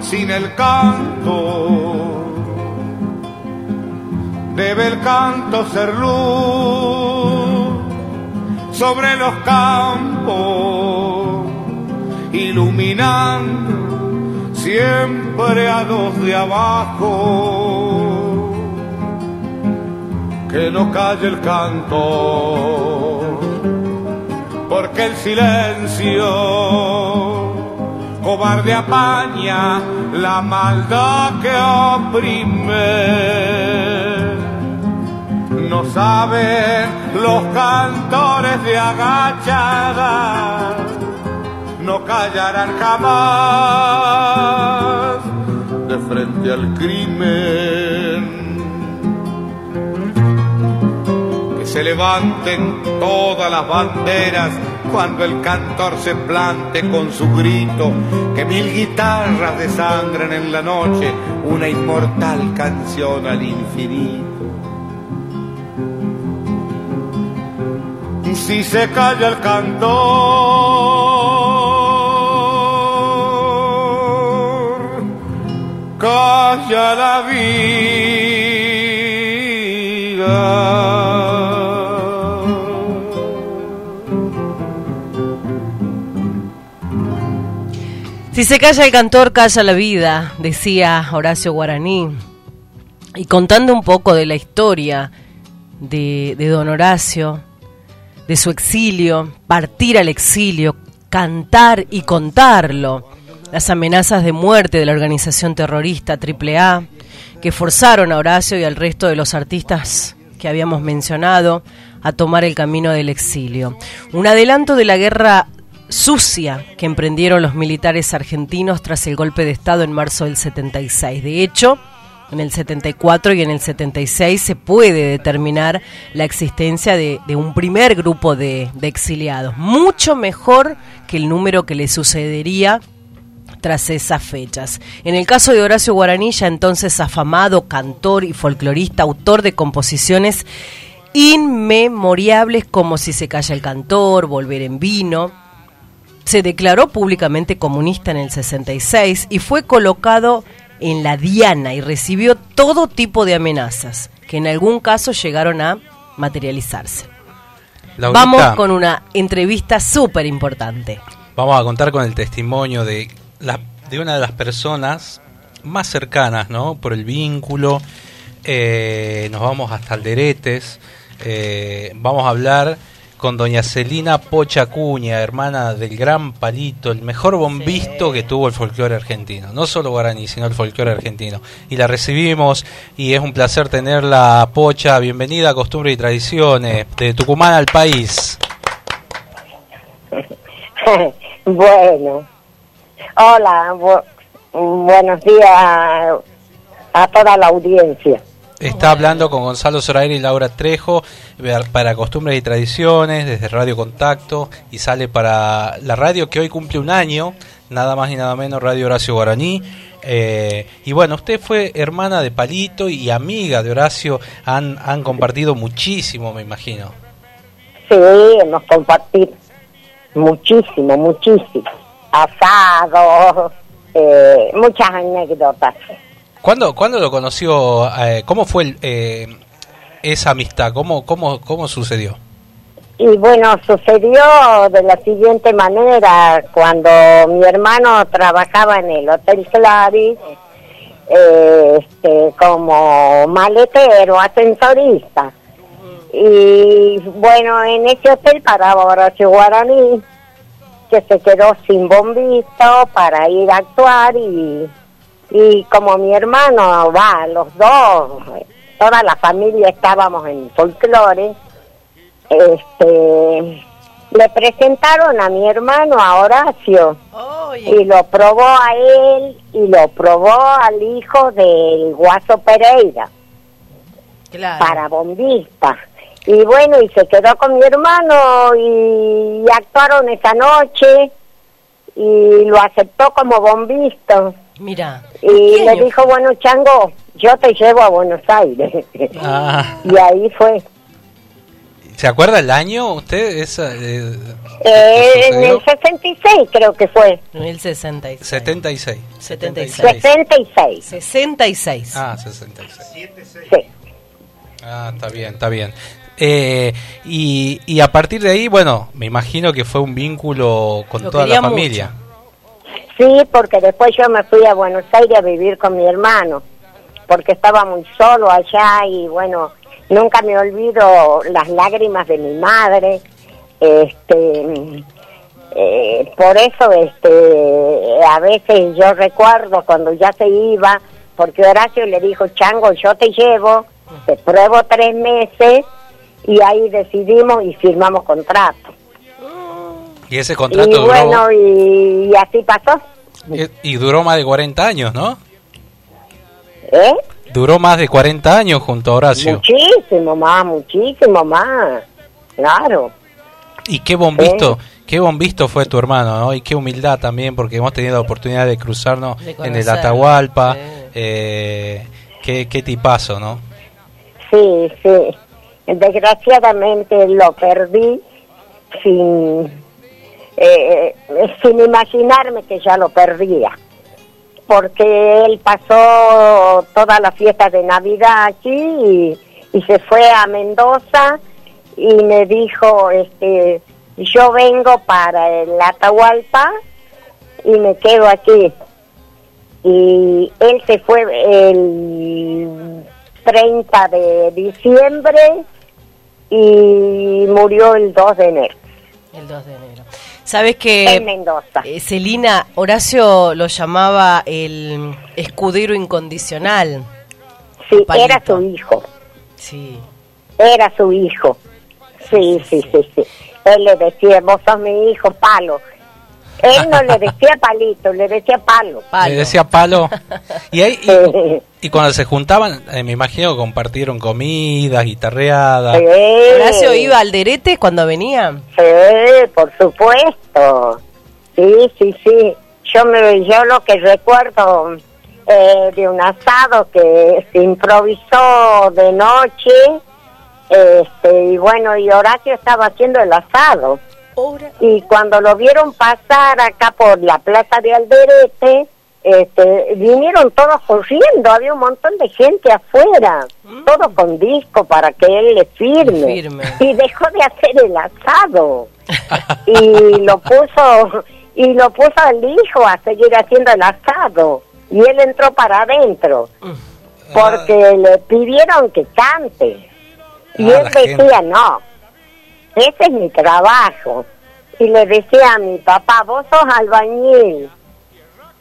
sin el canto? Debe el canto ser luz sobre los campos, iluminando siempre a los de abajo. Que no calle el canto, porque el silencio
cobarde apaña la maldad que oprime. No saben los cantores de agachada, no callarán jamás de frente al crimen. Se levanten todas las banderas cuando el cantor se plante con su grito, que mil guitarras desangren en la noche una inmortal canción al infinito. Si se calla el cantor, calla la
Si se calla el cantor, calla la vida, decía Horacio Guaraní. Y contando un poco de la historia de, don Horacio, de su exilio, partir al exilio, cantar y contarlo, las amenazas de muerte de la organización terrorista AAA, que forzaron a Horacio y al resto de los artistas que habíamos mencionado a tomar el camino del exilio. Un adelanto de la guerra sucia que emprendieron los militares argentinos tras el golpe de Estado en marzo del 76. De hecho, en el 74 y en el 76 se puede determinar la existencia de, un primer grupo de, de exiliados, mucho mejor que el número que le sucedería tras esas fechas. En el caso de Horacio Guaranilla, entonces afamado cantor y folclorista, autor de composiciones inmemorables como Si se calla el cantor, Volver en vino, se declaró públicamente comunista en el 66 y fue colocado en la diana y recibió todo tipo de amenazas que en algún caso llegaron a materializarse.
Laurita,
Vamos con una entrevista súper importante.
Vamos a contar con el testimonio de, la, de una de las personas más cercanas, ¿no? Por el vínculo. Eh, nos vamos hasta Alderetes. Eh, vamos a hablar con doña Celina Pocha Cuña, hermana del gran palito, el mejor bombisto que tuvo el folclore argentino. No solo guaraní, sino el folclore argentino. Y la recibimos y es un placer tenerla, Pocha. Bienvenida a Costumbres y Tradiciones, de Tucumán al país.
bueno, hola, bu- buenos días a toda la audiencia.
Está hablando con Gonzalo Zoraire y Laura Trejo eh, para Costumbres y Tradiciones desde Radio Contacto y sale para la radio que hoy cumple un año, nada más y nada menos Radio Horacio Guaraní. Eh, y bueno, usted fue hermana de Palito y amiga de Horacio, han, han compartido muchísimo, me imagino.
Sí, hemos compartido muchísimo, muchísimo. Asados, eh, muchas anécdotas.
¿Cuándo, cuándo lo conoció? eh, ¿Cómo fue el, eh, esa amistad? ¿Cómo, cómo, ¿Cómo sucedió?
Y bueno, sucedió de la siguiente manera, cuando mi hermano trabajaba en el Hotel Claris, eh, este, como maletero, ascensorista. Y bueno, en ese hotel paraba Horacio Guaraní, que se quedó sin bombito para ir a actuar y, y como mi hermano va, los dos, toda la familia estábamos en folclore, este le presentaron a mi hermano a Horacio y lo probó a él y lo probó al hijo del Guaso Pereira. Para bombista. Y bueno y se quedó con mi hermano y, actuaron esa noche y lo aceptó como bombista
Mira.
y le dijo bueno chango yo te llevo a Buenos Aires
Ah.
y ahí fue
¿Se acuerda el año usted? Esa, eh,
Eh, en el 66 creo que fue.
En el 66.
76.
76.
66.
66.
Ah, 66.
Sí.
Ah, está bien, está bien. Eh, y, y a partir de ahí, bueno, me imagino que fue un vínculo con
Lo
toda la familia.
Sí, porque después yo me fui a Buenos Aires a vivir con mi hermano, porque estaba muy solo allá y bueno, nunca me olvido las lágrimas de mi madre, este, eh, por eso este a veces yo recuerdo cuando ya se iba, porque Horacio le dijo, Chango, yo te llevo, te pruebo tres meses y ahí decidimos y firmamos contrato.
Y ese contrato
y
duró,
bueno, y, y así pasó.
y, y duró más de 40 años, ¿no?
¿Eh?
Duró más de 40 años junto a Horacio.
Muchísimo más, muchísimo más. Claro.
Y qué bombisto, qué bombisto fue tu hermano, ¿no? Y qué humildad también, porque hemos tenido la oportunidad de cruzarnos
De
en el Atahualpa. Eh, qué, qué tipazo, ¿no?
Sí, sí. Desgraciadamente lo perdí sin, eh, sin imaginarme que ya lo perdía. Porque él pasó toda la fiesta de Navidad aquí y, y se fue a Mendoza y me dijo, este, yo vengo para el Atahualpa y me quedo aquí. Y él se fue el 30 de diciembre y murió el 2 de enero
El 2 de enero. Sabes que
en Mendoza.
eh, Celina, Horacio lo llamaba el escudero incondicional.
Sí,
Palito.
era su hijo,
Sí.
era su hijo. Sí, sí, sí, sí. Él le decía, vos sos mi hijo, palo. Él no le decía palito, le decía palo.
Le decía palo. Y, ahí, y, y cuando se juntaban, eh, me imagino que compartieron comidas, guitarreadas.
Horacio iba al derete cuando venía.
Sí, por supuesto. Sí, sí, sí. Yo me, yo lo que recuerdo eh, de un asado que se improvisó de noche, este, y bueno, y Horacio estaba haciendo el asado. Y cuando lo vieron pasar acá por la plaza de Alderete, este, vinieron todos corriendo, había un montón de gente afuera, todos con disco para que él le firme.
Firme.
Y dejó de hacer el asado. y lo puso, y lo puso al hijo a seguir haciendo el asado. Y él entró para adentro, porque le pidieron que cante. Y
Ah,
él decía,
gente.
no, ese es mi trabajo. Y le decía a mi papá, vos sos albañil.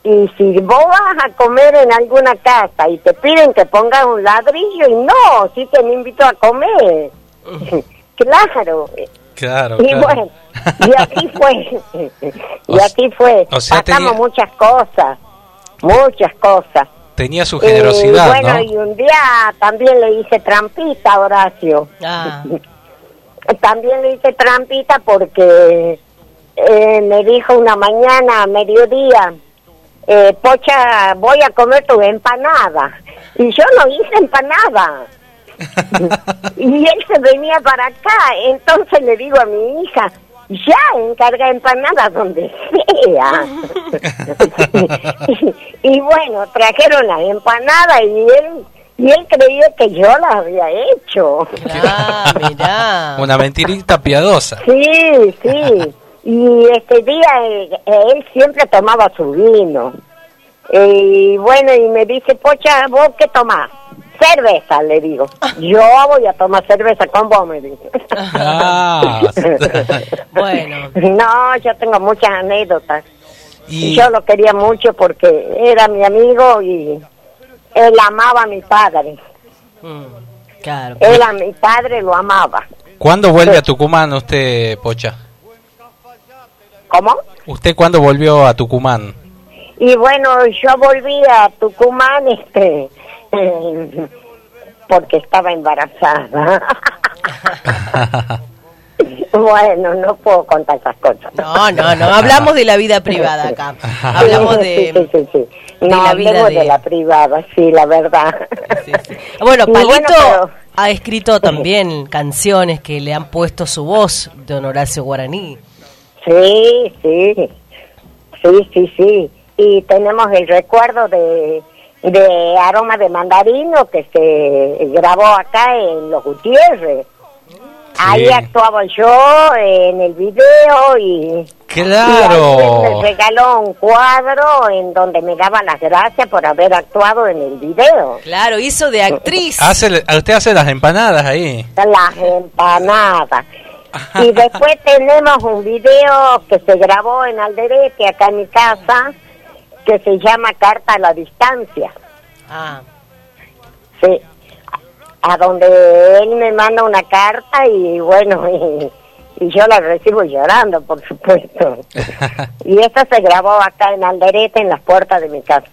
Y si vos vas a comer en alguna casa y te piden que pongas un ladrillo, y no, sí te me invito a comer. claro.
Claro,
Y
claro.
bueno, y así fue. y así fue.
o sea,
Pasamos
tenía-
muchas cosas, muchas cosas.
Tenía su
Y
generosidad,
bueno,
¿no?
y un día también le hice trampita a Horacio.
Ah.
También le hice trampita porque eh, me dijo una mañana, a mediodía, eh, Pocha, voy a comer tu empanada. Y yo no hice empanada. y él se venía para acá. Entonces le digo a mi hija, ya encarga empanadas donde sea. y, y bueno, trajeron las empanadas y él, y él creía que yo las había hecho.
Ah, mirá.
Una mentirita piadosa.
Sí, sí. Y este día eh, él siempre tomaba su vino. Y bueno, y me dice, Pocha, ¿vos qué tomás? Cerveza, le digo. Yo voy a tomar cerveza con vos, me dice.
Ah,
bueno.
No, yo tengo muchas anécdotas.
Y-
Yo lo quería mucho porque era mi amigo y él amaba a mi padre.
Claro.
Él a mi padre lo amaba.
¿Cuándo vuelve a Tucumán usted, Pocha?
¿Cómo?
¿Usted cuándo volvió a Tucumán?
Y bueno, yo volví a Tucumán este eh, porque estaba embarazada. bueno, no puedo contar esas cosas.
No, no, no. Hablamos de la vida privada acá. Hablamos de.
Sí, sí, sí.
De
No,
la vida de-
de la privada, sí, la verdad.
Bueno, Palito
bueno, pero-
ha escrito también canciones que le han puesto su voz, don Horacio Guaraní.
Sí, sí, sí, sí, sí. Y tenemos el recuerdo de, de Aroma de Mandarino que se grabó acá en Los Gutiérrez. Ahí actuaba yo en el video y,
Claro.
y me regaló un cuadro en donde me daba las gracias por haber actuado en el video.
Claro, hizo de actriz.
Hace, usted hace las empanadas ahí.
Las empanadas. Y después tenemos un video que se grabó en Alderete, acá en mi casa, que se llama Carta a la Distancia.
Ah,
Sí, a donde él me manda una carta y bueno, y, y yo la recibo llorando, por supuesto. Y esa se grabó acá en Alderete, en las puertas de mi casa.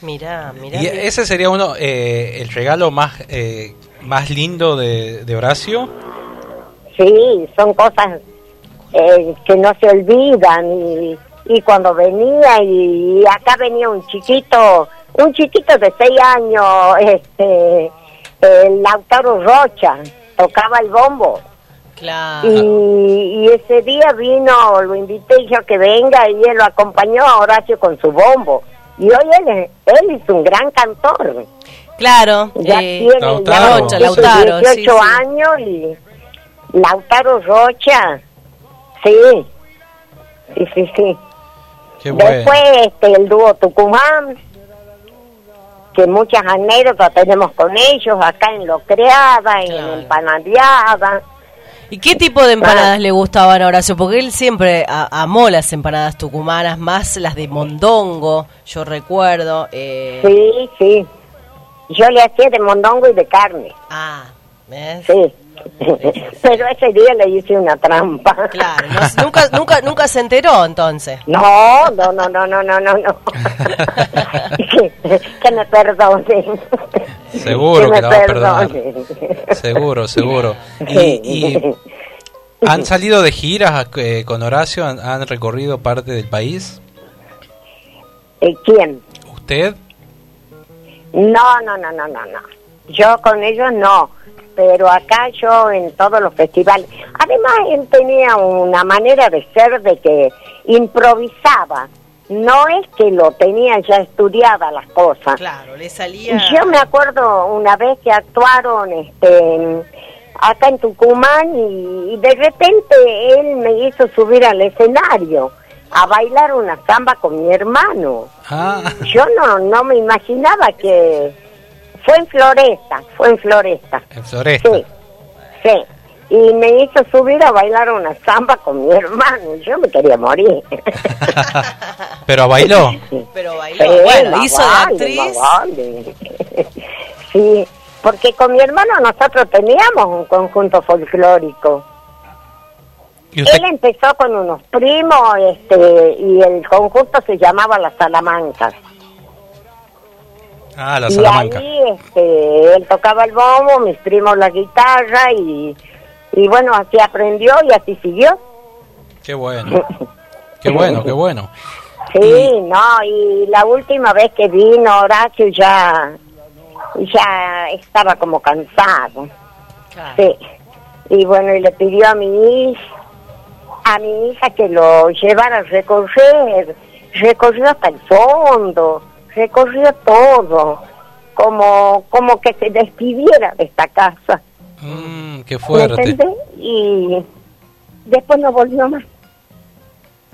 mirá, mirá.
Y ese sería uno, eh, el regalo más, eh, más lindo de, de Horacio.
Sí, son cosas eh, que no se olvidan y, y cuando venía y, acá venía un chiquito, un chiquito de seis años, este, el Lautaro Rocha, tocaba el bombo.
Claro.
Y, y ese día vino, lo invité yo que venga y él lo acompañó a Horacio con su bombo. Y hoy él es, él es un gran cantor.
Claro,
Ya
eh,
tiene
Lautaro,
ya
Rocha, Lautaro,
18
sí, sí.
años y Lautaro Rocha, sí, sí, sí, sí.
Qué bueno.
Después este, el dúo Tucumán, que muchas anécdotas tenemos con ellos acá en Locreada, en Empanadeada.
¿Y qué tipo de empanadas le gustaban a Horacio? Porque él siempre a- amó las empanadas tucumanas, más las de mondongo, yo recuerdo. Eh,
Sí, sí. Yo le hacía de mondongo y de carne.
Ah, ¿ves?
Sí. Pero ese día le hice una trampa.
Claro, no- nunca, nunca, nunca se enteró entonces.
No, no, no, no, no, no, no, no. que, que me perdonen.
Seguro
que
que
me
la va a perdonar.
perdonen.
Seguro, seguro. Y, y han salido de giras eh, con Horacio, han, han recorrido parte del país.
¿Y quién?
¿Usted?
No, no, no, no, no, no. Yo con ellos no, pero acá yo en todos los festivales. Además, él tenía una manera de ser de que improvisaba. No es que lo tenía ya estudiada las cosas.
Claro, le salía...
Yo me acuerdo una vez que actuaron este, en- acá en Tucumán y, y de repente él me hizo subir al escenario a bailar una samba con mi hermano.
Ah,
Yo no, no me imaginaba que fue en Floresta, fue en Floresta.
en Floresta.
Sí, sí. Y me hizo subir a bailar una samba con mi hermano. Yo me quería morir.
Pero bailó.
Pero bailó.
Sí,
bueno, hizo de
vale,
actriz.
más vale. Sí, porque con mi hermano nosotros teníamos un conjunto folclórico.
¿Y usted?
Él empezó con unos primos este, y el conjunto se llamaba Las Salamancas.
Ah, la
y ahí este, él tocaba el bombo, mis primos la guitarra y, y bueno, así aprendió y así siguió.
Qué bueno. Qué bueno, qué bueno.
Sí, no, y la última vez que vino Horacio ya, ya estaba como cansado. Sí. Y bueno, y le pidió a mi hija, a mi hija que lo llevara a recorrer. Recorrió hasta el fondo, recorrió todo, como, como que se despidiera de esta casa.
Mm, qué
¿Me
fuerte.
Y después no volvió más.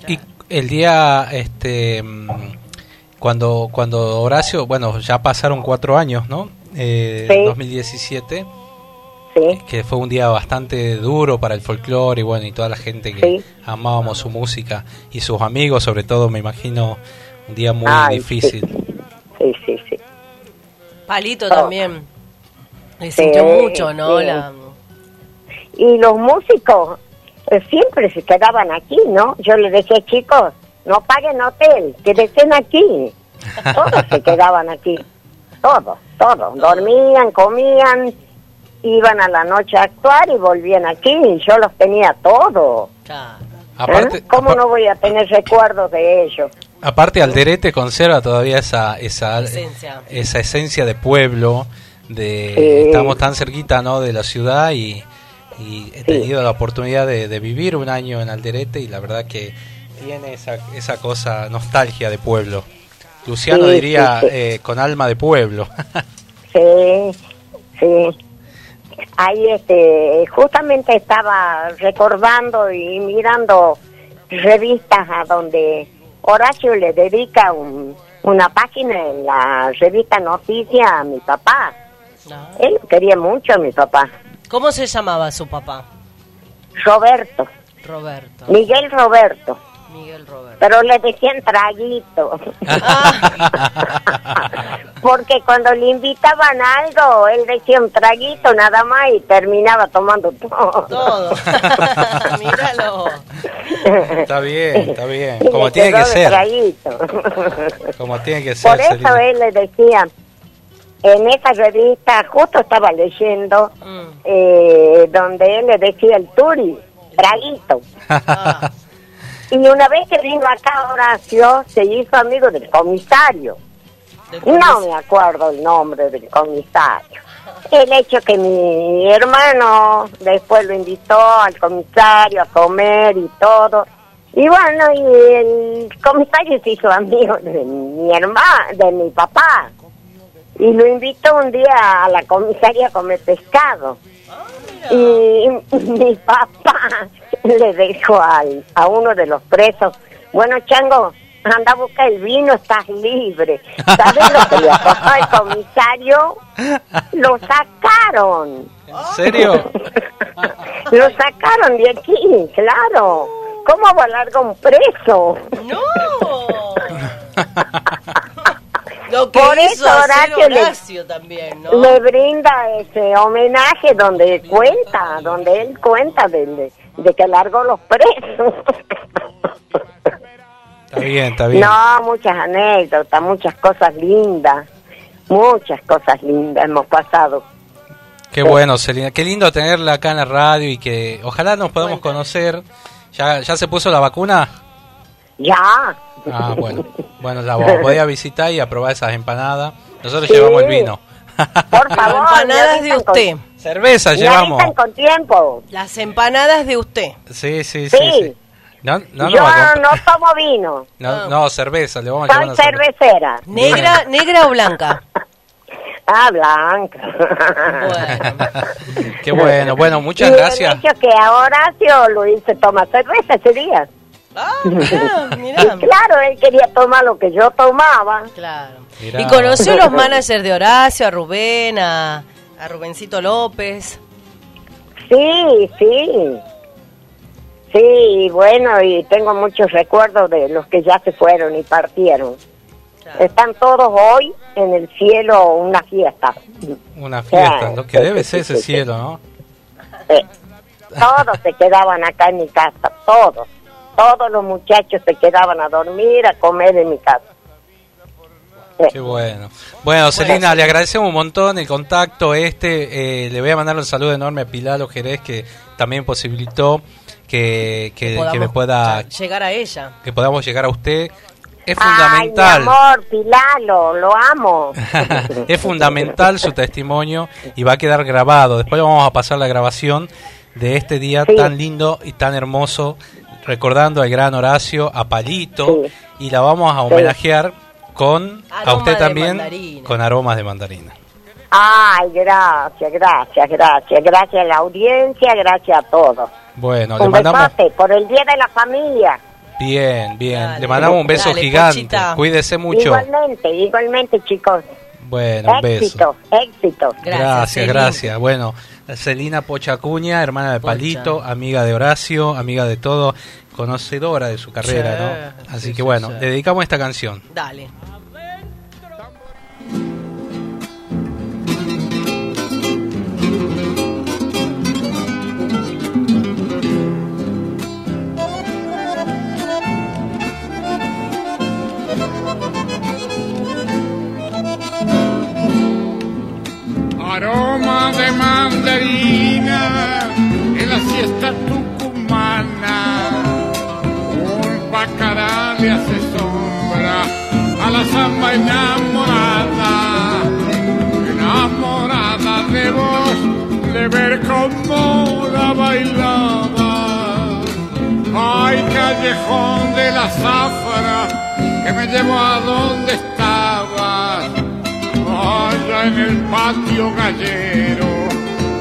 Y el día, este, mm, cuando, cuando Horacio, bueno, ya pasaron cuatro años, ¿no? Eh,
Sí.
2017, que fue un día bastante duro para el folclore y bueno, y toda la gente que amábamos su música y sus amigos, sobre todo, me imagino, un día muy
Ay,
difícil.
Sí, sí, sí.
Palito
Oh.
también. Le
Sí,
sintió mucho, ¿no?
sí.
La-
Y los músicos eh, siempre se quedaban aquí, ¿no? Yo les decía, chicos, no paguen hotel, quédense aquí. Todos se quedaban aquí. Todos, todos. Dormían, comían, iban a la noche a actuar y volvían aquí. Y yo los tenía todos. ¿Eh? ¿Cómo no voy a tener recuerdos de ellos?
Aparte Alderete conserva todavía esa, esa,
Esencia.
esa esencia de pueblo, de
Sí.
estamos tan cerquita ¿no? de la ciudad y, y he tenido la oportunidad de, de vivir un año en Alderete y la verdad que tiene esa, esa cosa nostalgia de pueblo. Luciano
Sí,
diría
sí, sí.
eh, con alma de pueblo.
Sí, sí. Ahí este, justamente estaba recordando y mirando revistas a donde Horacio le dedica un- una página en la revista Noticia a mi papá. Él quería mucho a mi papá.
¿Cómo se llamaba su papá?
Roberto,
Roberto.
Miguel Roberto.
Miguel Roberto.
Pero le decían traguito. Porque cuando le invitaban algo, él decía un traguito nada más y terminaba tomando todo.
Todo. Míralo.
Está bien, está bien. Como tiene que ser.
traguito.
Como tiene que ser.
Por eso él le decía, en esa revista, justo estaba leyendo, eh, donde él le decía el Turi, traguito. Y una vez que vino acá Horacio, se hizo amigo del comisario. No me acuerdo el nombre del comisario. El hecho que mi hermano después lo invitó al comisario a comer y todo. Y bueno, y el comisario se hizo amigo de mi hermano, de mi papá. Y lo invitó un día a la comisaría a comer pescado. Y mi papá le dijo al, a uno de los presos, bueno, Chango, anda a buscar el vino, estás libre. ¿Sabes lo que le pasó al comisario? Lo sacaron.
¿En serio?
Lo sacaron de aquí, claro. ¿Cómo va a largar un preso?
No. Lo que
Por
hizo
eso
hacer
Horacio le-
Horacio también, ¿no?
Le brinda ese homenaje donde cuenta, donde él cuenta de, de que largó los presos.
Está bien, está bien.
No, muchas anécdotas, muchas cosas lindas, muchas cosas lindas hemos pasado.
Qué bueno, Celina. Qué lindo tenerla acá en la radio y que ojalá nos podamos conocer. ¿Ya, ¿Ya se puso la vacuna?
Ya.
Ah, bueno. Bueno, la vo- voy a visitar y a probar esas empanadas. Nosotros
Sí.
llevamos el vino.
Por favor,
empanadas de usted.
con-
Cerveza
me
llevamos.
con tiempo.
Las empanadas de usted.
Sí, sí, sí.
Sí.
sí. No, no,
Yo
no,
no tomo vino,
no, no, cerveza, le vamos a llevar
soy
una cerveza.
cervecera.
¿Negra, negra o blanca?
Ah, blanca.
Qué bueno, bueno, muchas
y
gracias.
el hecho que a Horacio lo hice tomar cerveza ese día.
Ah, mirá, mirá.
Y claro, él quería tomar lo que yo tomaba.
Claro.
Mirá.
Y conoció los managers de Horacio, a Rubén, a, a Rubencito López.
Sí, sí. Sí, bueno, y tengo muchos recuerdos de los que ya se fueron y partieron. Están todos hoy en el cielo una fiesta.
Una fiesta, lo que debe ser ese cielo, ¿no?
Sí. Todos se quedaban acá en mi casa, todos. Todos los muchachos se quedaban a dormir, a comer en mi casa.
Qué bueno. Bueno, Celina, le agradecemos un montón el contacto este. eh, le voy a mandar un saludo enorme a Pilar Jerez que también posibilitó que, que, me pueda
llegar a ella.
que podamos llegar a usted. Es
Ay, mi
fundamental,
amor, Pilalo, lo amo.
es fundamental su testimonio y va a quedar grabado. Después vamos a pasar la grabación de este día
Sí.
tan lindo y tan hermoso, recordando al gran Horacio, a Palito, y la vamos a homenajear con a usted también
mandarina.
con aromas de mandarina.
Ay, gracias, gracias, gracias. Gracias a la audiencia, gracias a todos.
Bueno, le
Un
mandamos
besote por el Día de la Familia.
bien, bien, le mandamos un beso
Dale,
gigante.
Pochita.
Cuídese mucho.
Igualmente, igualmente, chicos.
Bueno, un beso.
éxito, éxito.
Gracias, gracias. Bueno, Celina Pochacuña, hermana de Palito, amiga de Horacio, amiga de todo, conocedora de su carrera,
Sí,
¿no? Así que bueno, le dedicamos esta canción.
Dale.
Aroma de mandarina en la siesta tucumana. Un bacará le hace sombra a la samba enamorada. Enamorada de vos, de ver cómo la bailaba. Ay, callejón de la zafra que me llevó a donde estabas allá en el patio gallero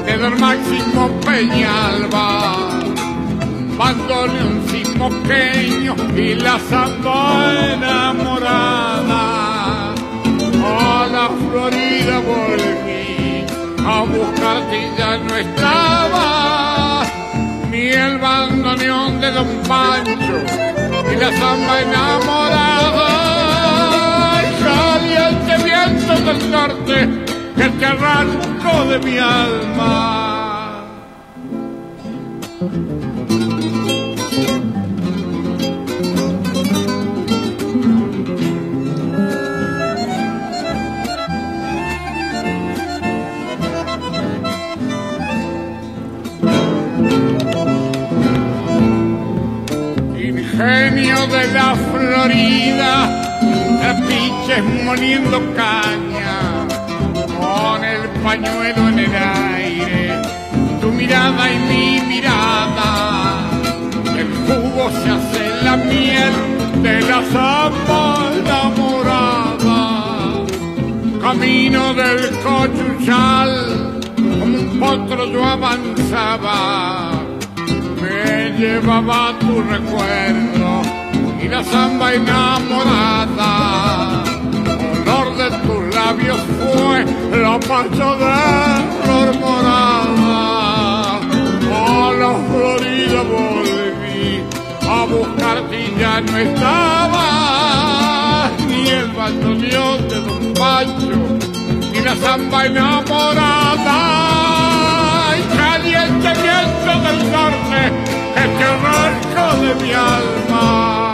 de don Máximo Peñalba, bandoneón moqueño y la samba enamorada. A la Florida volví a buscarte y ya no estaba. Mi el bandoneón de Don Pancho y la samba enamorada. Norte que te arranco de mi alma. Ingenio de la Florida, trapiches moliendo caña, con el pañuelo en el aire, tu mirada y mi mirada, el jugo se hace la miel de la samba enamorada, camino del cochuchal, como un potro yo avanzaba me llevaba tu recuerdo y la samba enamorada. Olor de tus labios fue la pancha de flor morada. A la Florida volví a buscarte y ya no estaba ni el bandoneón de Don Pancho ni la samba enamorada. Caliente viento del norte que te arranca de mi alma.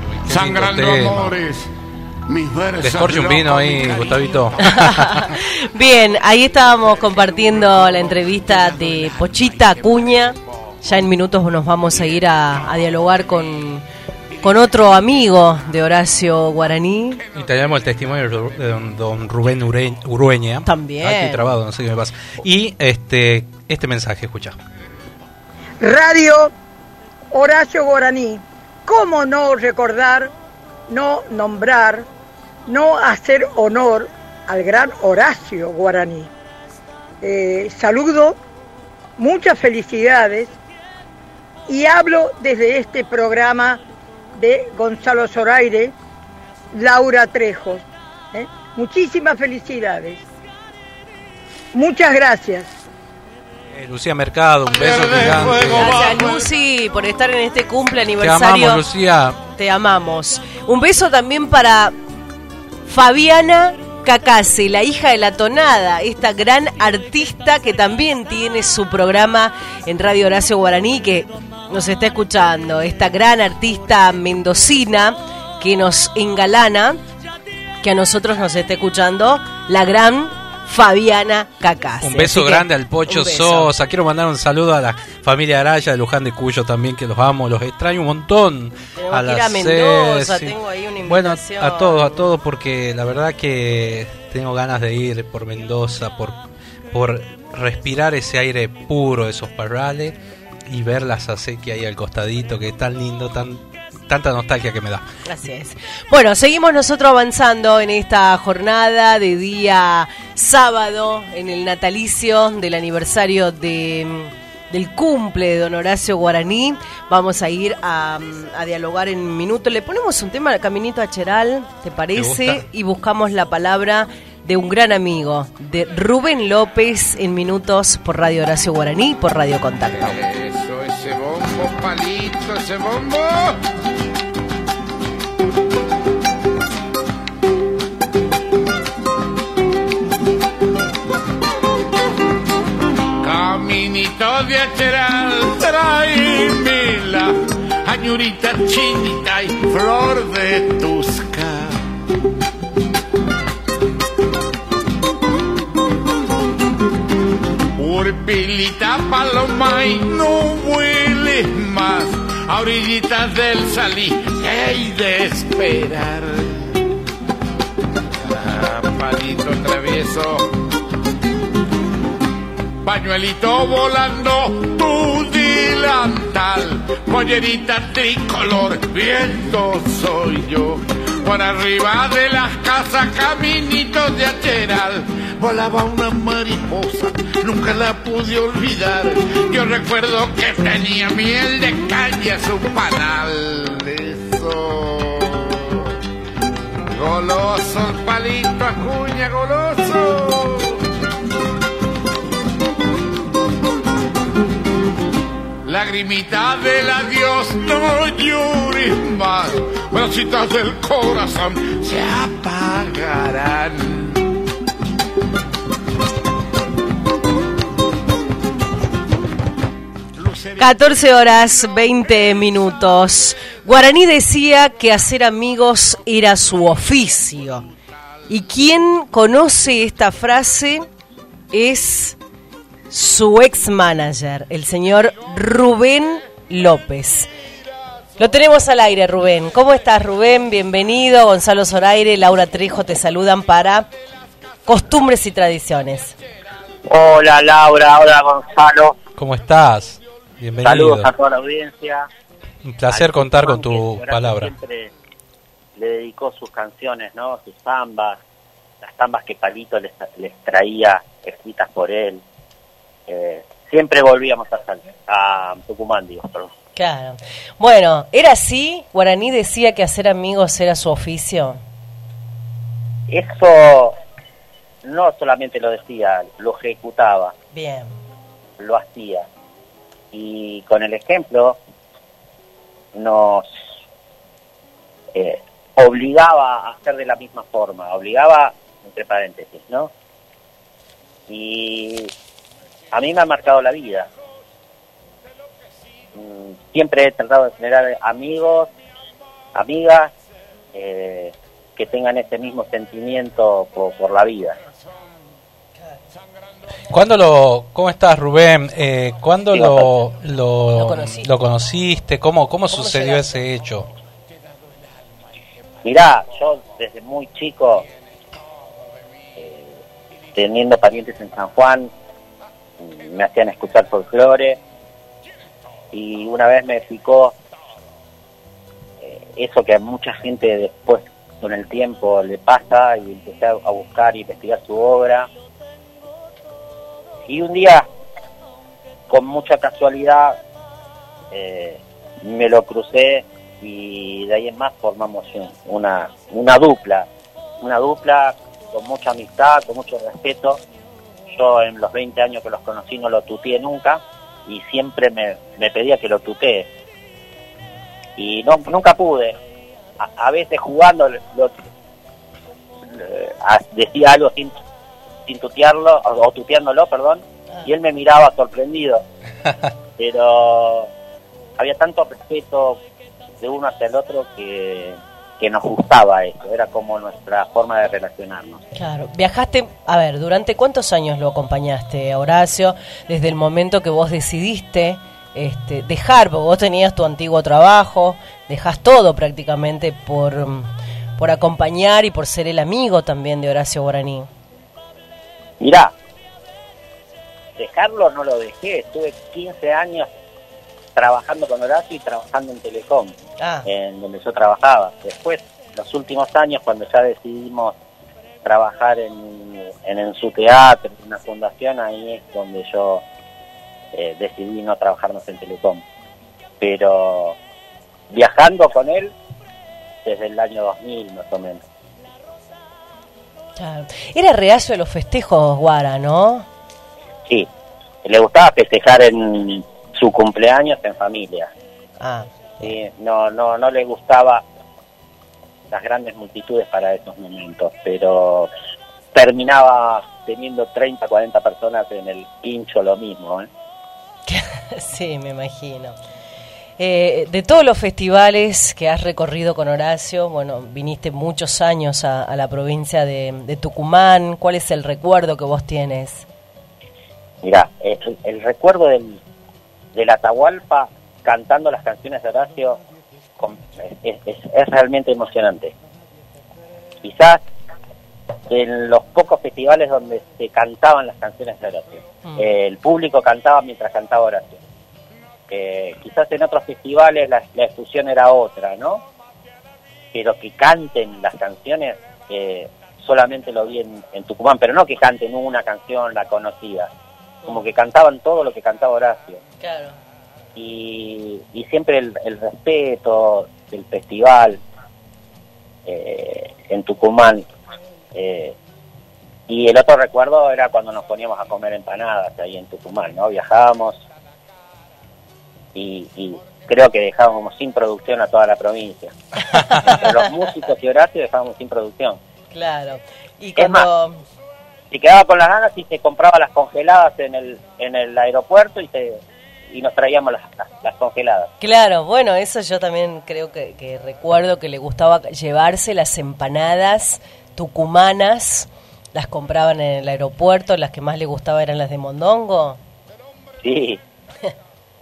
Sangrando amores. Mis versos.
Un vino ahí. Gustavito.
Bien, ahí estábamos compartiendo la entrevista de Pochita Acuña. Ya en minutos nos vamos a ir a, a dialogar con, con otro amigo de Horacio Guaraní.
Y tenemos el testimonio de don, don Rubén Ure- Urueña.
También.
Ah, estoy trabado, no sé qué me pasa. Y este este mensaje, escucha.
Radio Horacio Guaraní. ¿Cómo no recordar, no nombrar, no hacer honor al gran Horacio Guaraní? Eh, saludo, muchas felicidades y hablo desde este programa de Gonzalo Zoraire, Laura Trejos. ¿eh? Muchísimas felicidades. Muchas gracias.
Eh, Lucía Mercado, un beso gigante.
Gracias Lucy por estar en este cumple
Te
aniversario.
amamos, Lucía.
Te amamos. Un beso también para Fabiana Cacase, la hija de la tonada, esta gran artista que también tiene su programa en Radio Horacio Guaraní, que nos está escuchando. Esta gran artista mendocina que nos engalana, que a nosotros nos está escuchando, la gran Fabiana Cacase.
Un beso
que,
grande al Pocho. Sosa. Quiero mandar un saludo a la familia Araya de Luján de Cuyo también, que los amo, los extraño un montón.
Tenemos
a
que ir
la
a Mendoza, tengo ahí una
Bueno, a todos, a todos, porque la verdad que tengo ganas de ir por Mendoza, por, por respirar ese aire puro de esos parrales y ver las acequias ahí al costadito, que es tan lindo, tan tanta nostalgia que me da.
Así es. Bueno, seguimos nosotros avanzando en esta jornada de día sábado, en el natalicio del aniversario de, mm, del cumple de don Horacio Guaraní. Vamos a ir a, mm, a dialogar en un minuto. Le ponemos un tema al caminito a Cheral, ¿te parece? Y buscamos la palabra de un gran amigo, de Rubén López, en minutos por Radio Horacio Guaraní, por Radio Contacto.
Eso, ese bombo, palito, ese bombo. Caminito de Acheral, tráemela, añurita chinita y flor de tusca. Urpilita paloma y no hueles más. A orillitas del salí hay de esperar. Ah, palito travieso pañuelito volando tú delantal, pollerita tricolor, viento soy yo. Por arriba de las casas, caminitos de acheral, volaba una mariposa, nunca la pude olvidar. Yo recuerdo que tenía miel de caña su panal. Eso. Goloso el palito, acuña, goloso. Lagrimita del adiós, no llores más. Bracitas del corazón se apagarán.
14 horas 20 minutos. Guaraní decía que hacer amigos era su oficio. Y quien conoce esta frase es su ex manager, el señor Rubén López. Lo tenemos al aire, Rubén. ¿Cómo estás, Rubén? Bienvenido. Gonzalo Zoraire, Laura Trejo te saludan para Costumbres y Tradiciones.
Hola, Laura. Hola, Gonzalo.
¿Cómo estás? Bienvenido.
Saludos a toda la audiencia.
Un placer
Al
contar con tu palabra.
Siempre le dedicó sus canciones, ¿no? Sus zambas, las zambas que Palito les, les traía escritas por él. Eh, siempre volvíamos a, Sal- a Tucumán, digo, perdón.
Claro. Bueno, ¿era así? Guaraní decía que hacer amigos era su oficio.
Eso no solamente lo decía, lo ejecutaba,
Bien.
lo hacía. Y con el ejemplo nos eh, obligaba a hacer de la misma forma, obligaba, entre paréntesis, ¿no? Y a mí me ha marcado la vida. Mm, Siempre he tratado de generar amigos, amigas, eh, que tengan ese mismo sentimiento por, por la vida.
¿Cuándo lo, ¿Cómo estás, Rubén? Eh, ¿Cuándo
Sí,
lo, lo,
Lo
conociste? ¿Cómo, cómo sucedió ese hecho?
Mirá, yo desde muy chico, eh, teniendo parientes en San Juan, me hacían escuchar folclore y una vez me picó eh, eso que a mucha gente después con el tiempo le pasa y empecé a, buscar y investigar su obra. Y un día, con mucha casualidad, eh, me lo crucé y de ahí en más formamos un- una, una dupla, una dupla con mucha amistad, con mucho respeto. Yo en los 20 años que los conocí no lo tuteé nunca y siempre me, me pedía que lo tutee. Y no, nunca pude. A, a veces jugando lo- a- decía algo sin, sin tutearlo, o, o tuteándolo, perdón, y él me miraba sorprendido. Pero había tanto respeto de uno hacia el otro que, que nos gustaba eso, era como nuestra forma de relacionarnos.
Claro. Viajaste, a ver, ¿durante cuántos años lo acompañaste, a Horacio? Desde el momento que vos decidiste este, dejar, porque vos tenías tu antiguo trabajo, dejás todo prácticamente por, mm, por acompañar y por ser el amigo también de Horacio Guaraní.
Mirá, dejarlo no lo dejé, estuve 15 años trabajando con Horacio y trabajando en Telecom,
Ah.
en donde yo trabajaba. Después, los últimos años, cuando ya decidimos trabajar en, en, en su teatro, en una fundación, ahí es donde yo eh, decidí no trabajar más en Telecom. Pero viajando con él desde el año 2000 más o menos.
Claro. Era reacio de los festejos, Guara, ¿no?
Sí, le gustaba festejar en su cumpleaños en familia.
Ah.
Sí, no, no, no le gustaba las grandes multitudes para esos momentos, pero terminaba teniendo 30, 40 personas en el quincho lo mismo. ¿eh?
sí, me imagino. Eh, de todos los festivales que has recorrido con Horacio, bueno, viniste muchos años a, a la provincia de, de Tucumán. ¿Cuál es el recuerdo que vos tienes?
Mirá, el, el recuerdo del, del Atahualpa cantando las canciones de Horacio con- es, es- es realmente emocionante. Quizás en los pocos festivales donde se cantaban las canciones de Horacio.
Mm.
El público cantaba mientras cantaba Horacio. Eh, quizás en otros festivales la, la efusión era otra, ¿no? Pero que canten las canciones, eh, solamente lo vi en, en Tucumán, pero no que canten una canción, la conocida, como que cantaban todo lo que cantaba Horacio.
Claro.
Y, y siempre el, el respeto del festival eh, en Tucumán. Eh, y el otro recuerdo era cuando nos poníamos a comer empanadas ahí en Tucumán, ¿no? Viajábamos y, y creo que dejábamos sin producción a toda la provincia. Entre los músicos y Horacio dejábamos sin producción.
Claro. Y cuando...
Si quedaba con las ganas y se compraba las congeladas en el, en el aeropuerto y, se, y nos traíamos las, las, las congeladas.
Claro, bueno, eso yo también creo que, que recuerdo que le gustaba llevarse las empanadas tucumanas, las compraban en el aeropuerto, las que más le gustaba eran las de Mondongo.
Sí.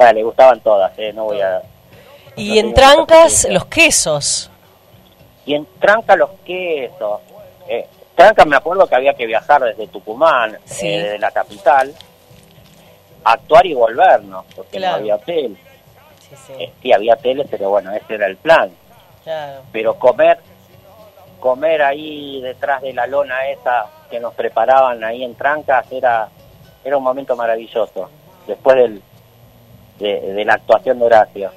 Ah, le gustaban todas, ¿eh? No voy a...
Y
no
en trancas, los quesos.
Y en Tranca los quesos. Eh, Tranca me acuerdo que había que viajar desde Tucumán,
Sí.
eh, desde la capital, actuar y volvernos, porque
Claro.
no había hotel.
Sí, sí.
Eh, sí, había hoteles, pero bueno, ese era el plan.
Claro.
Pero comer, comer ahí detrás de la lona esa que nos preparaban ahí en Trancas era, era un momento maravilloso. Después del, de, de la actuación de Horacio.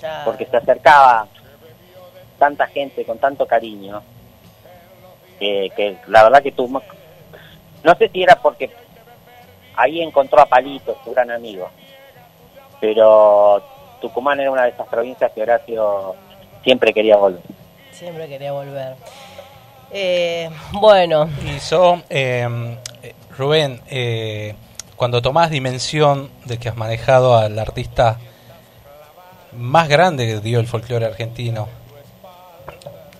Claro.
porque se acercaba tanta gente con tanto cariño que, que la verdad que tú no sé si era porque ahí encontró a Palito su gran amigo pero Tucumán era una de esas provincias que Horacio siempre quería volver
Siempre quería volver. Eh, bueno,
Y so, eh, eh, Rubén, eh, cuando tomás dimensión de que has manejado al artista más grande que dio el folclore argentino,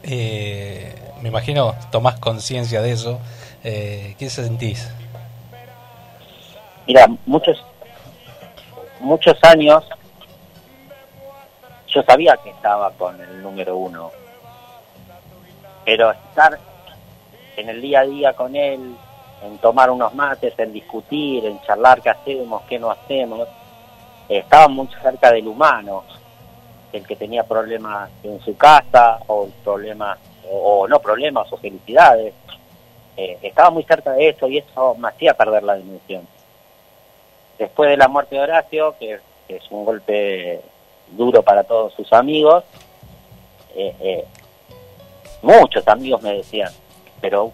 eh, me imagino tomás conciencia de eso, eh, ¿qué sentís?
Mira muchos muchos años yo sabía que estaba con el número uno pero estar en el día a día con él, en tomar unos mates, en discutir, en charlar qué hacemos, qué no hacemos, estaba muy cerca del humano, el que tenía problemas en su casa, o problemas, o, o no problemas, o felicidades. Eh, estaba muy cerca de eso y eso me hacía perder la dimensión. Después de la muerte de Horacio, que, es un golpe duro para todos sus amigos, eh, eh, muchos amigos me decían, pero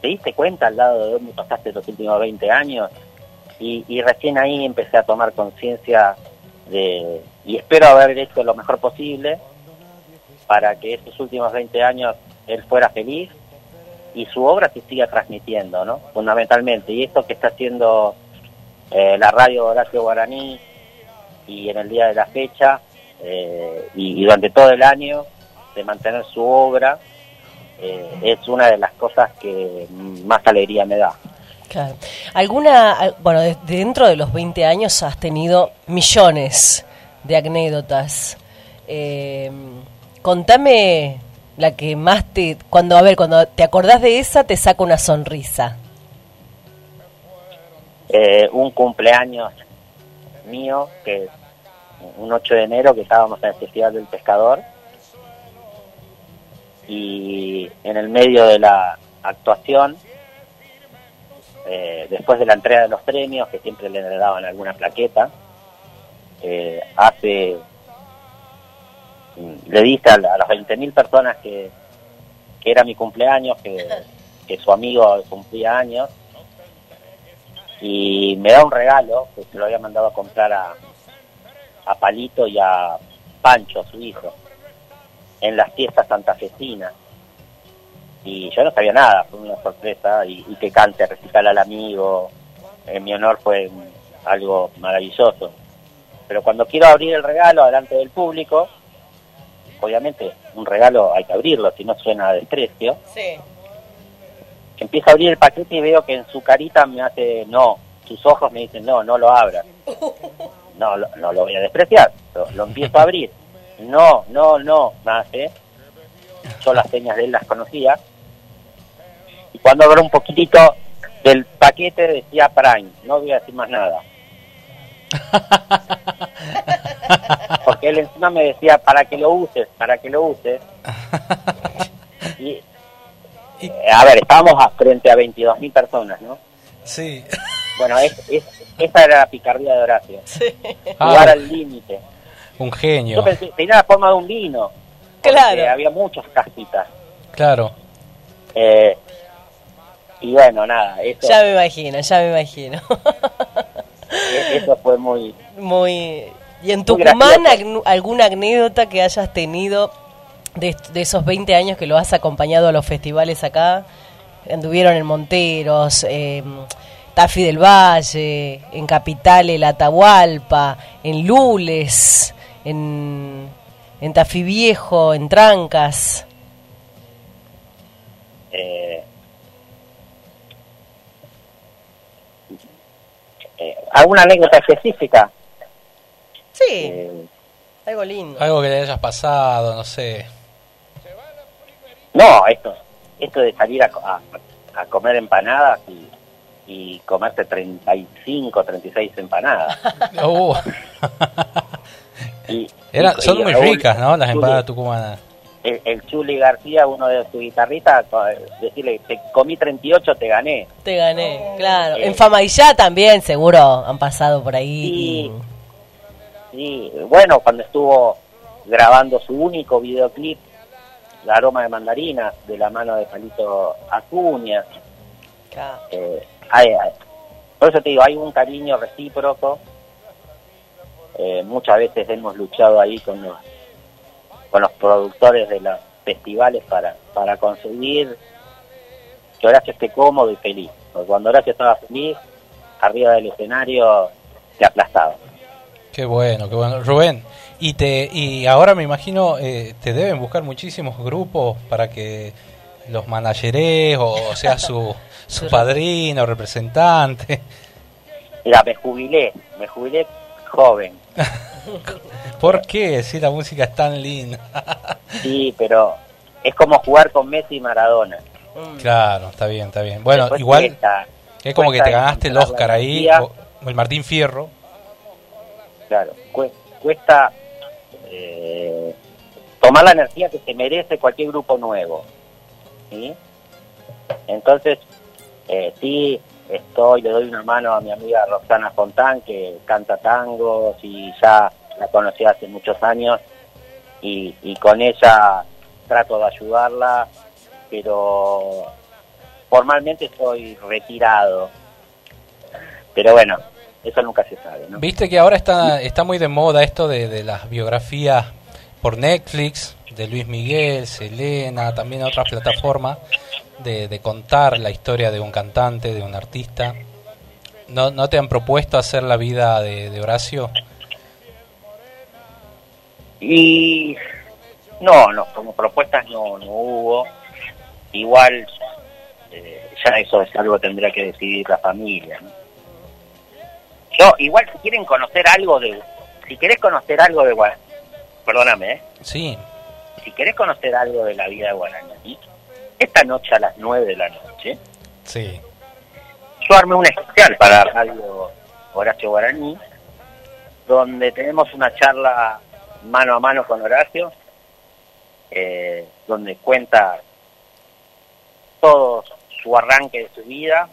¿te diste cuenta al lado de dónde pasaste los últimos 20 años? Y, y recién ahí empecé a tomar conciencia de, y espero haber hecho lo mejor posible para que estos últimos 20 años él fuera feliz y su obra se siga transmitiendo, ¿no? Fundamentalmente. Y esto que está haciendo eh, la radio Horacio Guaraní y en el día de la fecha eh, y, durante todo el año de mantener su obra eh, es una de las cosas que más alegría me da.
claro. ¿Alguna, al- bueno, de- dentro de los 20 años has tenido millones de anécdotas. Eh, contame la que más te, cuando, a ver, cuando te acordás de esa te saca una sonrisa.
Eh, un cumpleaños mío, que un 8 de enero, que estábamos en el Festival del Pescador, y en el medio de la actuación, eh, después de la entrega de los premios, que siempre le daban alguna plaqueta, eh, hace, le dije a, a las 20.000 personas que, que era mi cumpleaños, que, que su amigo cumplía años, y me da un regalo que se lo había mandado a comprar a, a Palito y a Pancho, su hijo, en las fiestas santafesinas. Y yo no sabía nada, fue una sorpresa, y, que cante, recital al amigo, en mi honor fue algo maravilloso. Pero cuando quiero abrir el regalo delante del público, obviamente un regalo hay que abrirlo, si no suena a desprecio,
Sí.
Empiezo a abrir el paquete y veo que en su carita me hace no, sus ojos me dicen no, no lo abras. No, lo- no lo voy a despreciar, lo, lo empiezo a abrir. No, no, no, me hace. Yo las señas de él las conocía. Y cuando abro un poquitito del paquete decía Prime, no voy a decir más nada. Porque él encima me decía, para que lo uses, para que lo uses. Y, eh, a ver, estábamos a- frente a 22.000 personas, ¿no?
Sí.
Bueno, es, es- esa era la picardía de Horacio.
Ah.
Jugar al límite.
Un genio.
Yo pensé, tenía la forma de un vino.
Claro.
Había muchas casitas.
Claro.
Eh, y bueno, nada, eso,
Ya me imagino, ya me imagino.
e- eso fue muy...
Muy. ¿Y en Tucumán alguna anécdota que hayas tenido de, esos 20 años que lo has acompañado a los festivales acá? Anduvieron en Monteros, eh, Tafi del Valle, en Capital, el Atahualpa, en Lules, en, en Tafí Viejo, en Trancas.
eh, eh, ¿Alguna anécdota específica?
Sí,
Eh,
algo lindo.
Algo que le hayas pasado, no sé.
No, esto, esto de salir a, a- a comer empanadas y, y comerse 35, 36 empanadas.
Uh,
Y,
era-
y-
son
y
muy
Raúl
ricas, ¿no? Las empanadas tucumanas.
El, el Chuli García, uno de sus guitarristas, decirle, te comí 38, te gané.
Te gané, claro.
Eh.
En Famaillá también, seguro, han pasado por ahí.
Sí. Sí, bueno, cuando estuvo grabando su único videoclip, La aroma de mandarina, de la mano de Palito Acuña. Eh, hay- hay- por eso te digo, hay un cariño recíproco. Eh, muchas veces hemos luchado ahí con los, con los productores de los festivales para, para conseguir que Horacio esté cómodo y feliz. Porque cuando Horacio estaba feliz, arriba del escenario te aplastaba.
Qué bueno, qué bueno. Rubén, y te y ahora me imagino eh, te deben buscar muchísimos grupos para que los manageres o, o sea su, su padrino, representante.
Mira, me jubilé, me jubilé joven.
¿Por qué? Si la música es tan linda.
Sí, pero es como jugar con Messi y Maradona.
Claro, está bien, está bien. Bueno,
Después
igual
cuesta-
es como que te ganaste el Oscar ahí, o, o el Martín Fierro.
Claro, cue- cuesta eh, tomar la energía que se merece cualquier grupo nuevo. ¿sí? Entonces, eh, sí, estoy, le doy una mano a mi amiga Roxana Fontán, que canta tangos y ya la conocí hace muchos años, y, y con ella trato de ayudarla, pero formalmente estoy retirado. Pero bueno, eso nunca se sabe, ¿no?
Viste que ahora está, está muy de moda esto de, de las biografías por Netflix, de Luis Miguel, Selena, también otras plataformas, de, de contar la historia de un cantante, de un artista. ¿No, ¿No te han propuesto hacer la vida de, de Horacio?
Y no, no, como propuestas no, no hubo. Igual, eh, ya eso es algo que tendría que decidir la familia. ¿no? Yo, igual, si quieren conocer algo de. Si querés conocer algo de Guaraní, perdóname, ¿eh?
Sí.
Si querés conocer algo de la vida de Guaraní, esta noche a las 9 de la noche,
Sí.
yo armé un especial para Radio Horacio Guaraní, donde tenemos una charla mano a mano con Horacio, eh, donde cuenta todo su arranque de su vida.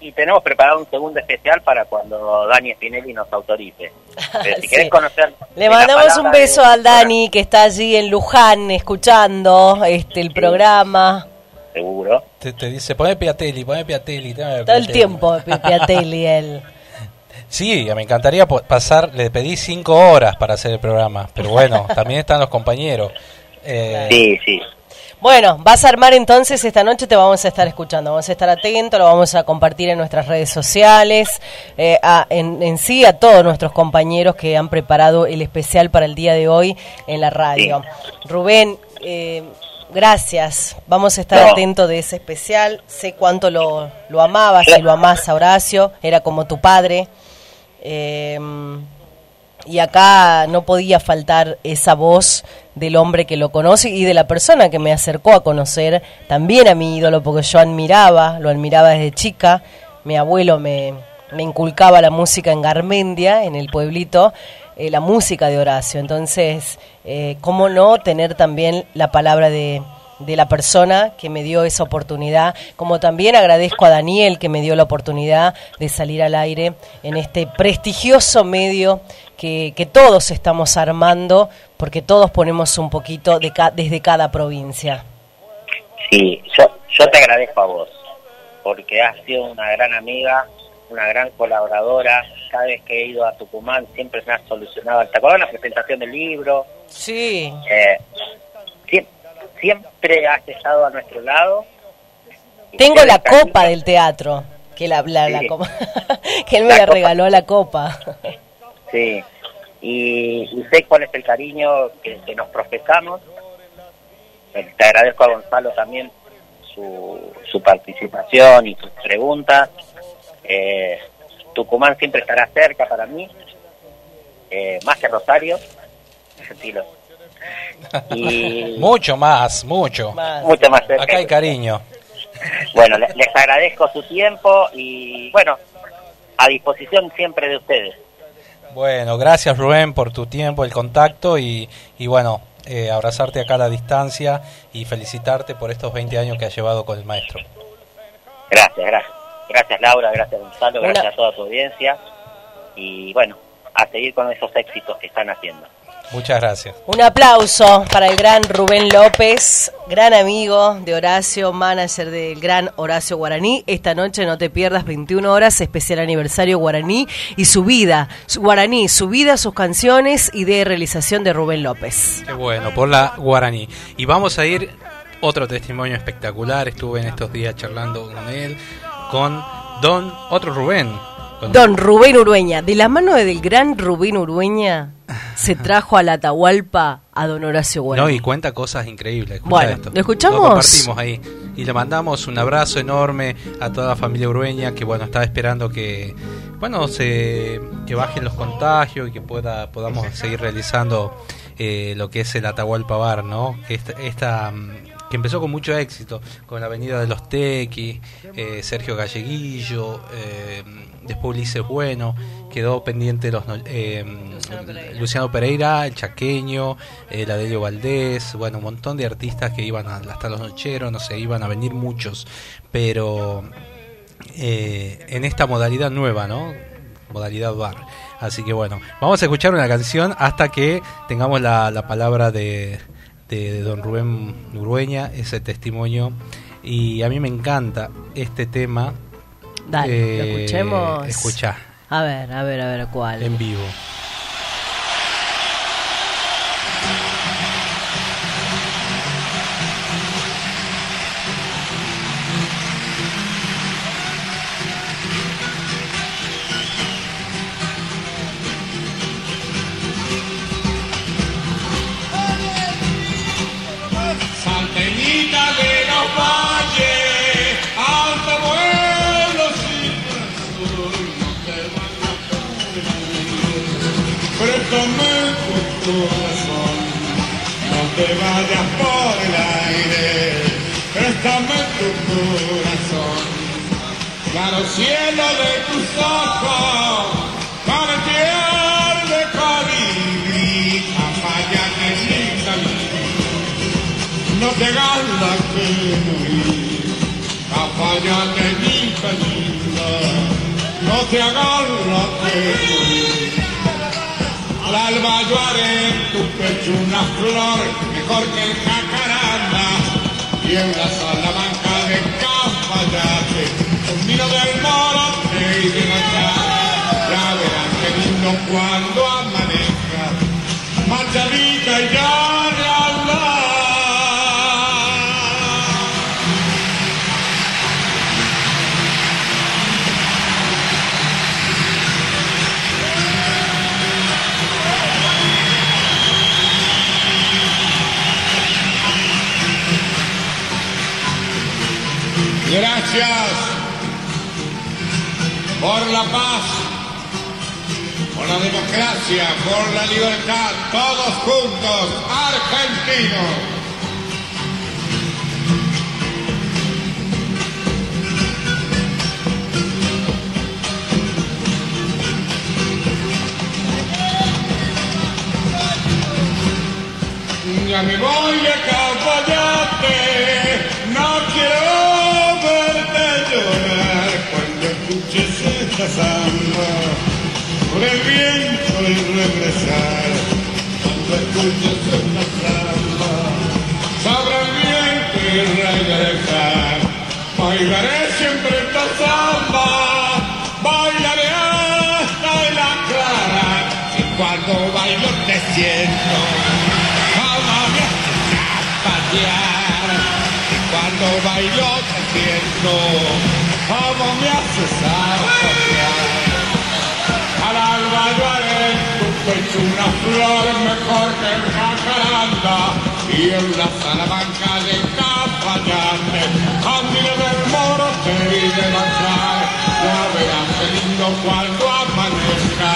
Y tenemos preparado un segundo especial para cuando Dani Spinelli nos autorice. Pero si
Sí.
querés conocer...
Le mandamos un beso
de-
al Dani que está allí en Luján escuchando este el programa
Seguro.
Te, te dice, pone Piatelli, pone Piatelli.
todo el
Piatelli".
tiempo, Pi- Piatelli él.
Sí, me encantaría pasar, le pedí cinco horas para hacer el programa, pero bueno, también están los compañeros. Eh,
Sí, sí.
Bueno, vas a armar entonces esta noche, te vamos a estar escuchando, vamos a estar atentos, lo vamos a compartir en nuestras redes sociales, eh, a- en, en sí a todos nuestros compañeros que han preparado el especial para el día de hoy en la radio. Rubén, eh, gracias, vamos a estar
No.
atentos de ese especial, sé cuánto lo, lo amabas y lo amás a Horacio, era como tu padre. Eh, y acá no podía faltar esa voz del hombre que lo conoce y de la persona que me acercó a conocer también a mi ídolo, porque yo admiraba, lo admiraba desde chica. Mi abuelo me, me inculcaba la música en Garmendia, en el pueblito, eh, la música de Horacio. Entonces, eh, ¿cómo no tener también la palabra de, de la persona que me dio esa oportunidad? Como también agradezco a Daniel que me dio la oportunidad de salir al aire en este prestigioso medio que, que todos estamos armando, porque todos ponemos un poquito de ca- desde cada provincia.
Sí, yo, yo te agradezco a vos, porque has sido una gran amiga, una gran colaboradora. Cada vez que he ido a Tucumán siempre me has solucionado. ¿Te acuerdas la presentación del libro?
Sí.
Eh, siem- siempre has estado a nuestro lado.
Tengo
te
la copa del teatro, que la, la- la
Sí.
copa- que él me
La
la regaló la copa.
Sí, y, y sé cuál es el cariño que, que nos profesamos. Te agradezco a Gonzalo también su, su participación y sus preguntas. Eh, Tucumán siempre estará cerca para mí, eh, más que Rosario. Y
Mucho más, mucho.
mucho más cerca.
Acá hay cariño.
Bueno, le- les agradezco su tiempo y bueno, a disposición siempre de ustedes.
Bueno, gracias Rubén por tu tiempo, el contacto y, y bueno, eh, abrazarte acá a la distancia y felicitarte por estos 20 años que has llevado con el maestro.
Gracias, gracias. Gracias Laura, gracias Gonzalo, gracias a toda tu audiencia. Y bueno, a seguir con esos éxitos que están haciendo.
Muchas gracias.
Un aplauso para el gran Rubén López, gran amigo de Horacio, manager del gran Horacio Guaraní. Esta noche no te pierdas 21 horas, especial aniversario Guaraní y su vida, su Guaraní, su vida, sus canciones y de realización de Rubén López.
Qué bueno, por la guaraní. Y vamos a ir, otro testimonio espectacular, estuve en estos días charlando con él, con Don, otro Rubén. Con-
Don Rubén Urueña, de la mano del gran Rubén Urueña, se trajo a la Atahualpa a don Horacio
No,
Guaraní.
y cuenta cosas increíbles.
Bueno,
esto.
¿lo escuchamos?
Lo compartimos ahí. Y le mandamos un abrazo enorme a toda la familia urueña que, bueno, estaba esperando que, bueno, se, que bajen los contagios y que pueda, podamos seguir realizando eh, lo que es el Atahualpa Bar, ¿no? Esta, esta, mm, que empezó con mucho éxito, con la Avenida de los Tequis, eh, Sergio Galleguillo, eh, después Ulises Bueno, quedó pendiente los eh, Luciano Pereira, el Chaqueño, el Adelio Valdés, bueno, un montón de artistas que iban hasta los nocheros, no sé, iban a venir muchos, pero eh, en esta modalidad nueva, ¿no? Modalidad bar. Así que bueno, vamos a escuchar una canción hasta que tengamos la, la palabra de, de don Rubén Urueña, ese testimonio. Y a mí me encanta este tema.
Dale, lo
Eh,
escuchemos.
Escuchá,
A ver, a ver, a ver cuál.
en vivo.
Y en la salamanca de. A mí del moro te iré marchar. Ya verás qué lindo cuando amanezca.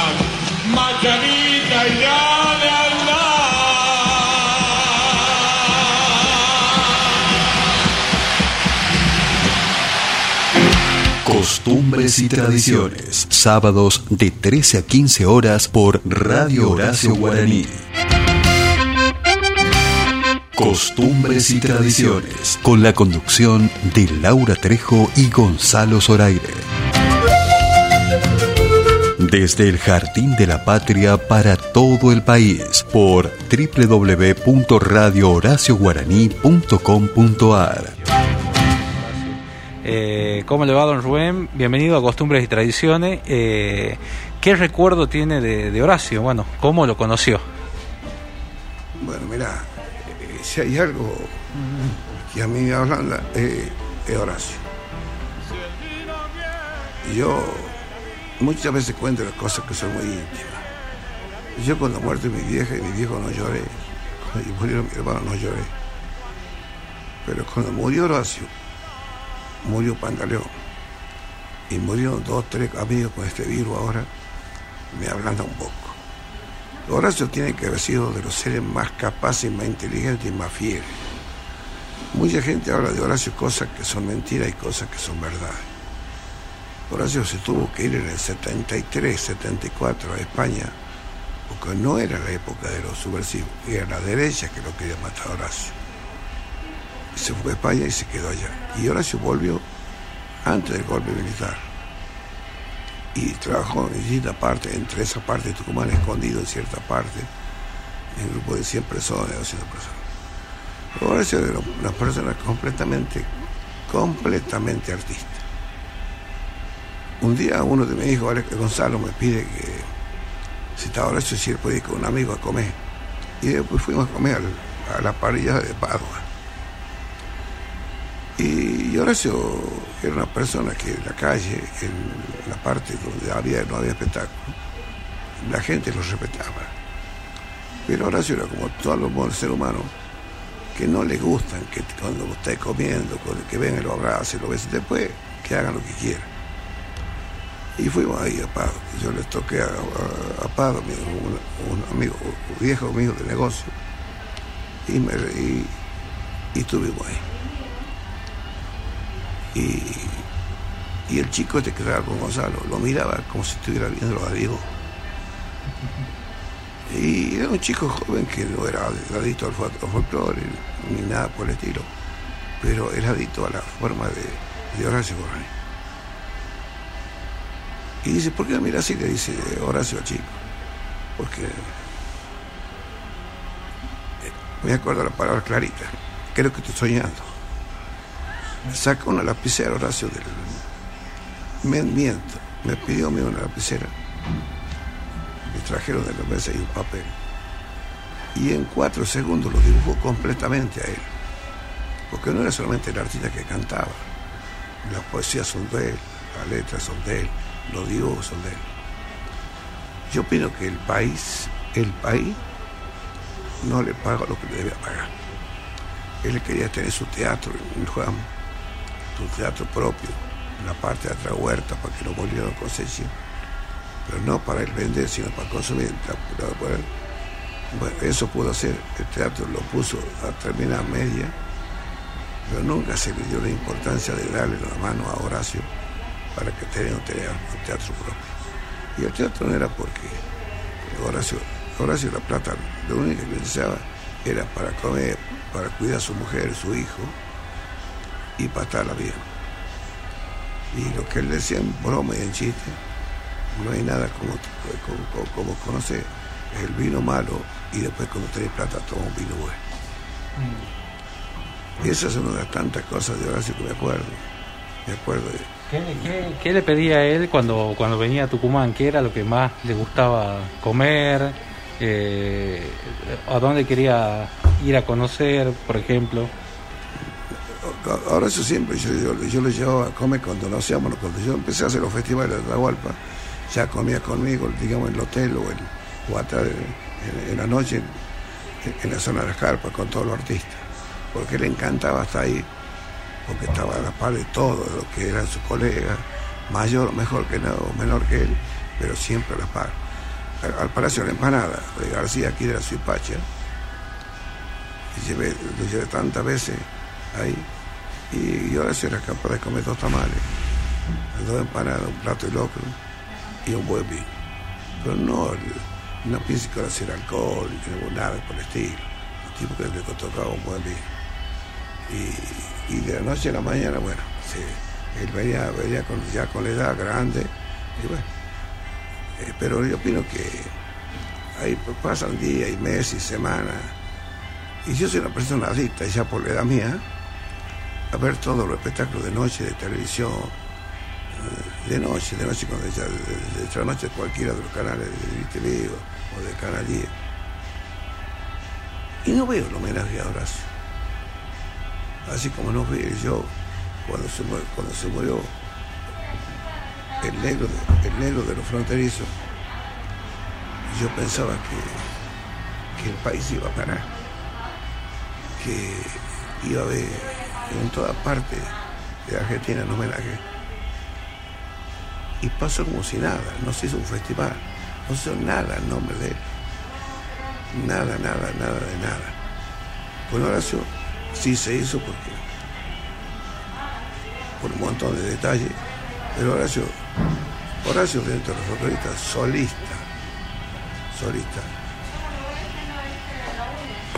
Mañanita y ya de
Costumbres y tradiciones. Sábados de 13 a 15 horas por Radio Horacio Guaraní. Costumbres y tradiciones. Con la conducción de Laura Trejo y Gonzalo Zoraire. Desde el Jardín de la Patria para todo el país por www.radiohoracioguaraní.com.ar
Eh, ¿Cómo le va, don Rubén? Bienvenido a Costumbres y Tradiciones. Eh, ¿Qué recuerdo tiene de, de Horacio? Bueno, ¿cómo lo conoció?
Bueno, mira, si hay algo que a mí me hablan eh, es Horacio. Yo muchas veces cuento las cosas que son muy íntimas. Yo cuando muerto mi vieja y mi viejo no lloré. Cuando murió mi hermano no lloré. Pero cuando murió Horacio, murió Pantaleón y murieron dos, tres amigos con este virus ahora, me ablanda un poco. Horacio tiene que haber sido de los seres más capaces, más inteligentes y más fieles. Mucha gente habla de Horacio cosas que son mentiras y cosas que son verdades. Horacio se tuvo que ir en el 73, 74 a España, porque no era la época de los subversivos, era la derecha que lo quería matar a Horacio. Se fue a España y se quedó allá. Y Horacio volvió antes del golpe militar. Y trabajó en distintas partes, entre esa parte de Tucumán, escondido en cierta parte, en un grupo de 100 personas, 200 personas. Horacio era una persona completamente, completamente artista. Un día uno de mis hijos, Gonzalo, me pide que si estaba Horacio, si él podía ir con un amigo a comer. Y después fuimos a comer a la parrilla de Padua. Y Horacio era una persona que en la calle, en la parte donde había, no había espectáculo, la gente lo respetaba. Pero Horacio era como todos los buenos seres humanos que no le gustan que cuando esté comiendo, que vengan lo abrace, lo besen, después que hagan lo que quieran. Y fuimos ahí a Pado. Yo le toqué a, a, Pado, un, amigo, un viejo mío de negocio, y, me, y, y estuvimos ahí. Y, y el chico este que con Gonzalo lo miraba como si estuviera viendo a Diego. Y era un chico joven que no era adicto al fol- al folclore ni nada por el estilo, pero era adicto a la forma de, Horacio Guaraní. Y dice, ¿por qué me mira así? Le dice Horacio al chico. Porque eh, me acuerdo la palabra clarita. Creo que estoy soñando. Saca una lapicera, Horacio, del. Me miento. Me pidió a mí una lapicera. Me trajeron de la mesa y un papel. Y en cuatro segundos lo dibujó completamente a él. Porque no era solamente el artista que cantaba. Las poesías son de él, las letras son de él, los dibujos son de él. Yo opino que el país, el país, no le paga lo que le debe pagar. Él quería tener su teatro en Juan, su teatro propio, en la parte de atrás huerta, para que no volvieran concesión. Pero no para él vender, sino para consumir. Eso pudo hacer, el teatro lo puso a terminar media, pero nunca se le dio la importancia de darle la mano a Horacio para que tenga un teatro, propio. Y el teatro no era porque Horacio, Horacio La Plata, lo único que deseaba era para comer, para cuidar a su mujer, su hijo y para estarla bien. Y lo que él decía en broma y en chiste, no hay nada como, como, como- conocer el vino malo y después cuando tenés plata toma un vino bueno. Y esa es una de las tantas cosas de Horacio que me acuerdo. Me acuerdo de,
¿Qué, qué- qué le pedía a él cuando, cuando venía a Tucumán? ¿Qué era lo que más le gustaba comer? Eh, ¿A dónde quería ir a conocer, por ejemplo?
Ahora eso siempre, yo, yo, yo lo llevaba a comer cuando lo hacíamos, cuando yo empecé a hacer los festivales de Atahualpa, ya comía conmigo, digamos, en el hotel o, en, o atrás en, la noche en, la zona de las carpas con todos los artistas, porque le encantaba estar ahí, porque estaba a la par de todo, de lo que eran sus colegas, mayor o mejor que no, o menor que él, pero siempre a la par. Al, al Palacio de la Empanada de García, aquí de la Suipacha, y llevé, lo llevé tantas veces ahí y, y ahora sí era capaz de comer dos tamales, dos empanadas, un plato de locro y un buen vino. Pero no, no piense que ahora era alcohol, nada por el estilo. El tipo que le tocaba un buen vino. Y, de la noche a la mañana, bueno, él venía, venía con, ya con la edad grande, y bueno. eh, pero yo opino que ahí pasan días y meses y semanas. Y yo soy una persona adicta, ya por la edad mía, a ver todos los espectáculos de noche, de televisión, eh, de noche, de noche, cuando de, de, de noche cualquiera de los canales de TV o, de Canal 10. Y no veo el homenaje a Horacio. Así como no veo yo cuando se, cuando se murió el negro, el negro de los fronterizos, yo pensaba que, que el país iba a parar, que iba a haber en toda parte de Argentina en homenaje. Y pasó como si nada, no se hizo un festival, no se hizo nada en nombre de él. Nada, nada, nada de nada. Con Horacio sí se hizo porque por un montón de detalles, pero Horacio, Horacio dentro de los futbolistas, solista, solista,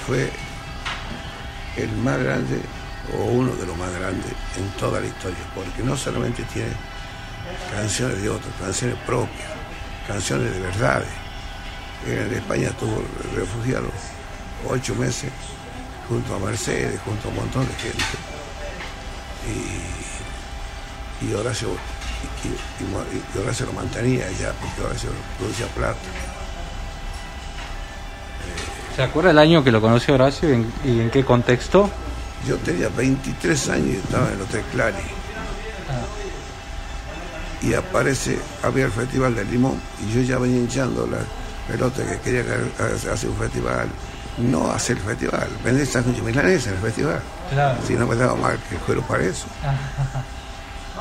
fue el más grande o uno de los más grandes en toda la historia, porque no solamente tiene canciones de otros, canciones propias, canciones de verdades. En España estuvo refugiado ocho meses junto a Mercedes, junto a un montón de gente. Y, y Horacio, y, Horacio lo mantenía ya, porque Horacio producía plata.
¿Se acuerda el año que lo conoció Horacio y en qué contexto?
Yo tenía 23 años y estaba en el Hotel Clary. Y aparece, había el Festival del Limón y yo ya venía hinchando la pelota que quería hacer un festival. No hacer el festival, vender sándwiches milanesa en el festival.
Claro.
Si no me daba mal que el cuero para eso.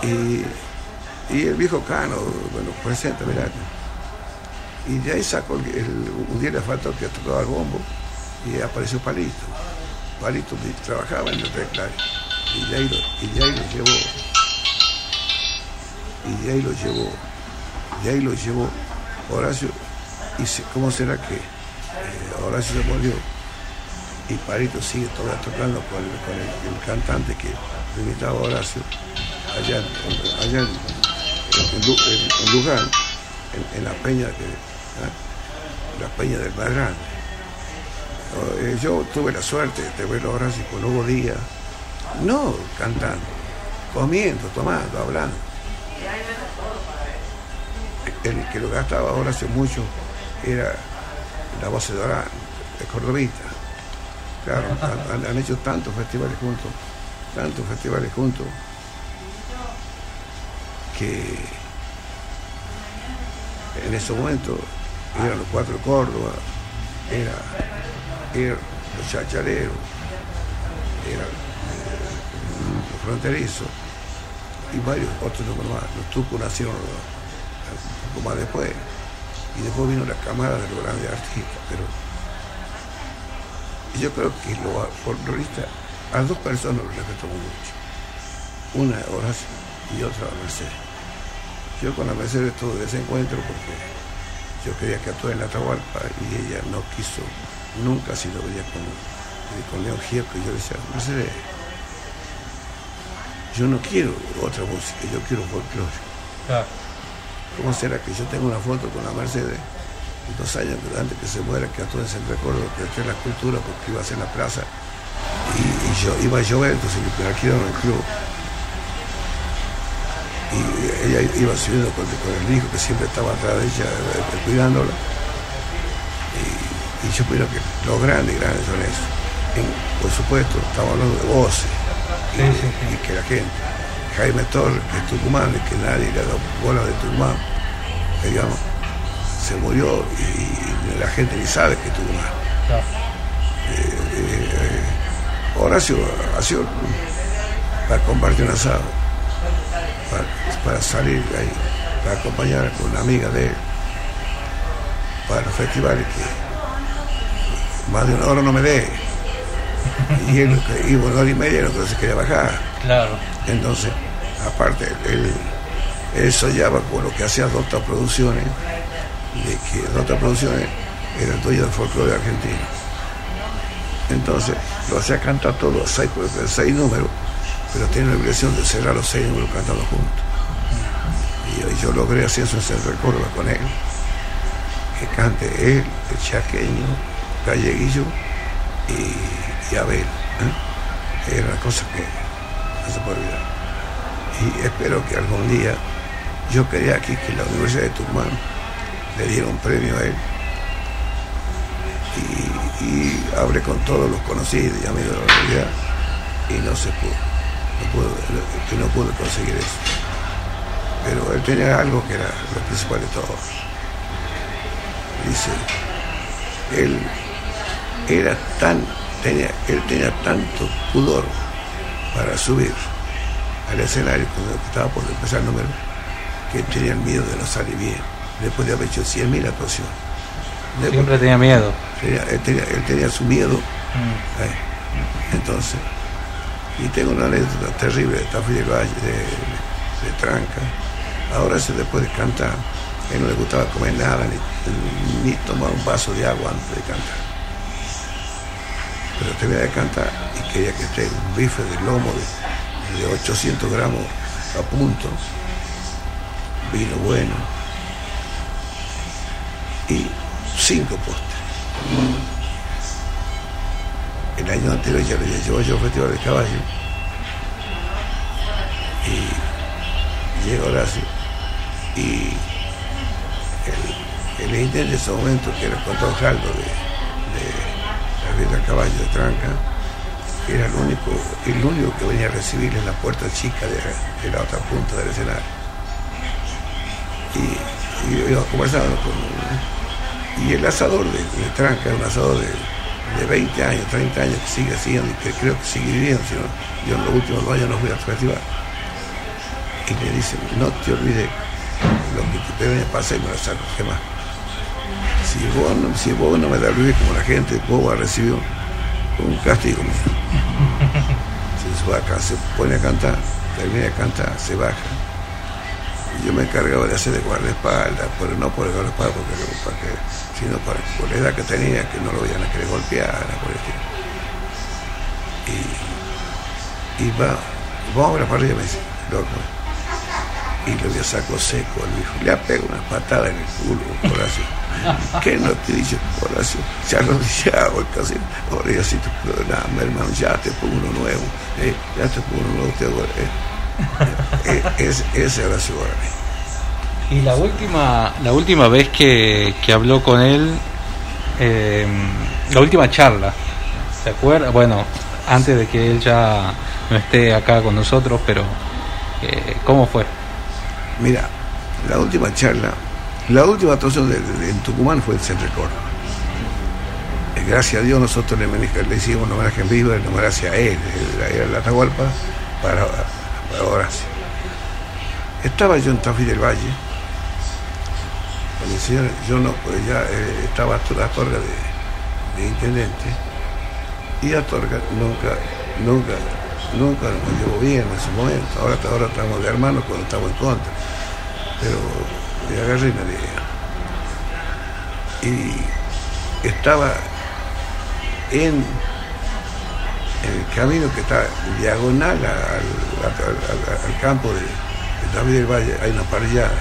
Y, y el viejo Cano, bueno, presenta, mirá. Y de ahí sacó, el, el, un día le faltó que tocaba el bombo y apareció Palito. Palito trabajaba en el Clary y de ahí lo, y de ahí lo llevó. Y de ahí lo llevó. De ahí lo llevó. Horacio y se, cómo será que eh, Horacio se murió y Palito sigue tocando con el, con el, cantante que imitaba a Horacio allá, allá en, en, en, en Luján en, la peña que ¿eh? la peña del más grande yo tuve la suerte de verlo ahora Hugo Díaz, no cantando, comiendo, tomando, hablando. El que lo gastaba ahora hace mucho era la voz de Cordobita. Claro, han, han, hecho tantos festivales juntos, tantos festivales juntos, que en ese momento eran los cuatro de Córdoba, era eran los chachareros, eran eh, los fronterizos y varios otros más. Los tucos nacieron un poco más después. Y después vino la camada de los grandes artistas. Pero yo creo que los folcloristas, a dos personas los respeto mucho. Una Horacio y otra Mercedes. Yo con la Mercedes tuve desencuentro porque yo quería que actúe en la Atahualpa y ella no quiso nunca ha sido venía con, eh, con León Gieco. Y yo decía, Mercedes, yo no quiero otra música, yo quiero folclore. ¿Cómo será que yo tengo una foto con la Mercedes dos años antes que se muera, que a todos el recuerdo que esté en la cultura porque iba a ser la plaza y, y yo iba a llover, entonces me alquilaron el club y ella iba subiendo con, con el hijo que siempre estaba atrás de ella eh, cuidándola y, yo creo que los grandes, grandes son eso En- por supuesto estamos hablando de voces y, y que la gente Jaime Torres que es tucumán que nadie le dado bola de Tucumán digamos se murió y, y la gente ni sabe que es Tucumán. Eh, eh, Horacio ha sido para compartir un asado para, para salir ahí, para acompañar con una amiga de él para los festivales que más de una hora no me dé. Y él iba una hora y media lo que se quería bajar.
Claro.
Entonces, aparte, él, él soñaba con lo que hacía Dota Producciones, de que Dota Producciones era el dueño del folclore argentino. Entonces, lo hacía cantar todos seis, seis números, pero tiene la obligación de cerrar los seis números cantando juntos. Y yo, yo logré hacer eso en Córdoba con él, que cante él, el chaqueño, galleguillo y, y Abel. ¿eh? Era una cosa que no se puede olvidar. Y espero que algún día, yo quería aquí que la Universidad de Tucumán le diera un premio a él. Y, y hablé con todos los conocidos y amigos de la universidad y no se pudo. No pudo, no pude conseguir eso. Pero él tenía algo que era lo principal de todo. Dice, él era tan, tenía, él tenía tanto pudor para subir al escenario cuando estaba por empezar el número, que tenía el miedo de no salir bien, después de haber hecho 100.000 actuaciones. Después-
Siempre tenía miedo.
tenía- él, tenía, él tenía su miedo. eh, Entonces, y tengo una anécdota terrible de Tafí de, de Tranca. Ahora se después de cantar, él no le gustaba comer nada, ni, ni tomar un vaso de agua antes de cantar. Pero tenía de cantar y quería que esté un bife de lomo de, de 800 gramos a punto, vino bueno y cinco postres. El año anterior ya lo llevado yo al Festival de Caballo. Y llega Horacio. Y el, el de ese momento, que era el Jaldo de, de la Villa del Caballo de Tranca, era el único, el único que venía a recibirle en la puerta chica de, de la otra punta del escenario. Y, y yo iba con y el asador de, de Tranca un asador de, de 20 años, 30 años que sigue haciendo y que creo que sigue viviendo, si no, yo en los últimos dos años no fui al festival. Y le dicen, no te olvides lo que te a pasar y me lo saco, ¿qué más? Si vos, no, si das lugar como la gente, vos vas a recibir un, castigo. Se baja, se pone a cantar, termina de cantar, se baja. Y yo me encargaba de hacer de guardaespaldas, pero no por el guardaespaldas, porque, sino para, por la edad que tenía, que no lo iban a querer golpear, por el. Y, va, vamos a para arriba, me dice, loco. Y le voy a saco seco al viejo. Le ha pegado una patada en el culo, Horacio. ¿Qué no te dicho, Horacio? Se ha arrodillado el casero. Ya te puedo nada, mi hermano, ya te pongo uno nuevo. eh, ya te pongo uno nuevo. Te hago, eh, eh, es, ese Horacio Guaraní.
Y la última, la última vez que, que habló con él, eh, la última charla, ¿se acuerda? Bueno, antes de que él ya no esté acá con nosotros, pero eh, ¿cómo fue?
Mira, la última charla, la última actuación en Tucumán fue el Centro Córdoba. Eh, Gracias a Dios nosotros le, le hicimos un homenaje en vivo, en homenaje a él, era la Atahualpa para, para Horacio. Estaba yo en Tafí del Valle, con el señor, yo no, pues ya eh, estaba Astor- Astorga de, de intendente, y Astorga nunca, nunca, nunca nos llevó bien en ese momento. Ahora, ahora estamos de hermanos cuando estamos en contra. Pero le agarré y me. Y estaba en, el camino que está diagonal al, campo de, David Valle, hay una parrillada.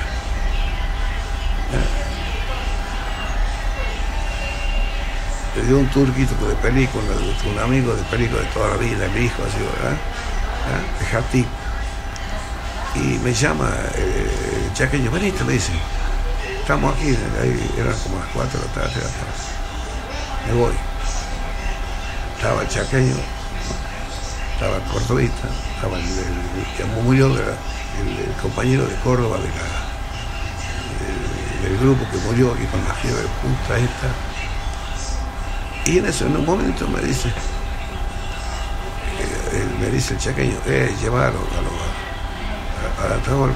Le dio un turquito de película, un amigo de película de toda la vida, el hijo, así, ¿verdad? ¿Ah? De Jatí. Y me llama eh, chaqueño, veniste, me dice, estamos aquí, eran como las 4 de la tarde, me voy. Estaba el chaqueño, estaba el cordobita, estaba el, que murió, el, el compañero de Córdoba de del, del grupo que murió aquí con la fiebre puta esta. Y en eso, en un momento me dice, eh, él me dice el chaqueño, eh, llevaron a los a, a a los-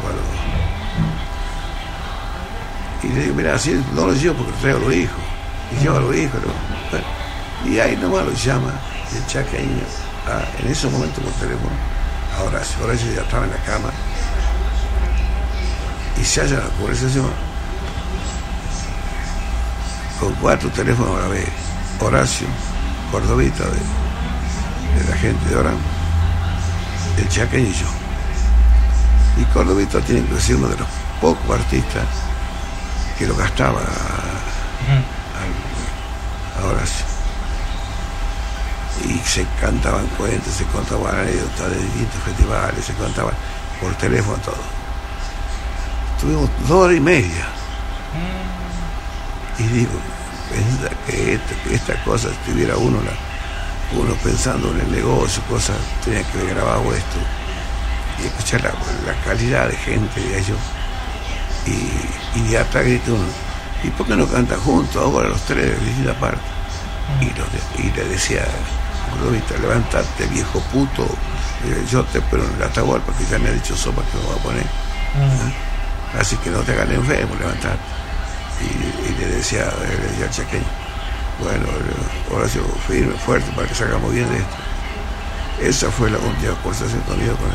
y le digo, mira, así no lo llevo porque traigo a los hijos. Y llevo a los hijos. ¿no? Y ahí nomás lo llama el chaqueño, a- en ese momento por teléfono, ahora Horacio ya estaba en la cama, y se halla la conversación con cuatro teléfonos a la vez. Horacio, Cordovita de, de la gente de Orán, el chaqueño y yo. Y Cordovita tiene que ser uno de los pocos artistas que lo gastaba a, a Horacio. Y se cantaban cuentos, se contaban anécdotas de distintos festivales, se contaban por teléfono todo. Tuvimos dos horas y media. Y digo, que esta, que esta cosa, si tuviera uno, la, uno pensando en el negocio, cosas, tenía que haber grabado esto y escuchar la, la calidad de gente de ellos. Y, y de atrás grita uno, ¿y por qué no cantan juntos ahora los tres de partes? Y, los y le decía, Gordovita, levantarte viejo puto, eh, yo te espero en la Atahualpa que ya me ha dicho sopa que me va a poner. ¿Ah? Así que no te hagan enfermo, levantarte. Y, le decía, le decía al chaqueño, bueno, Horacio, firme, fuerte para que salgamos bien de esto. Esa fue la última conversación con el, con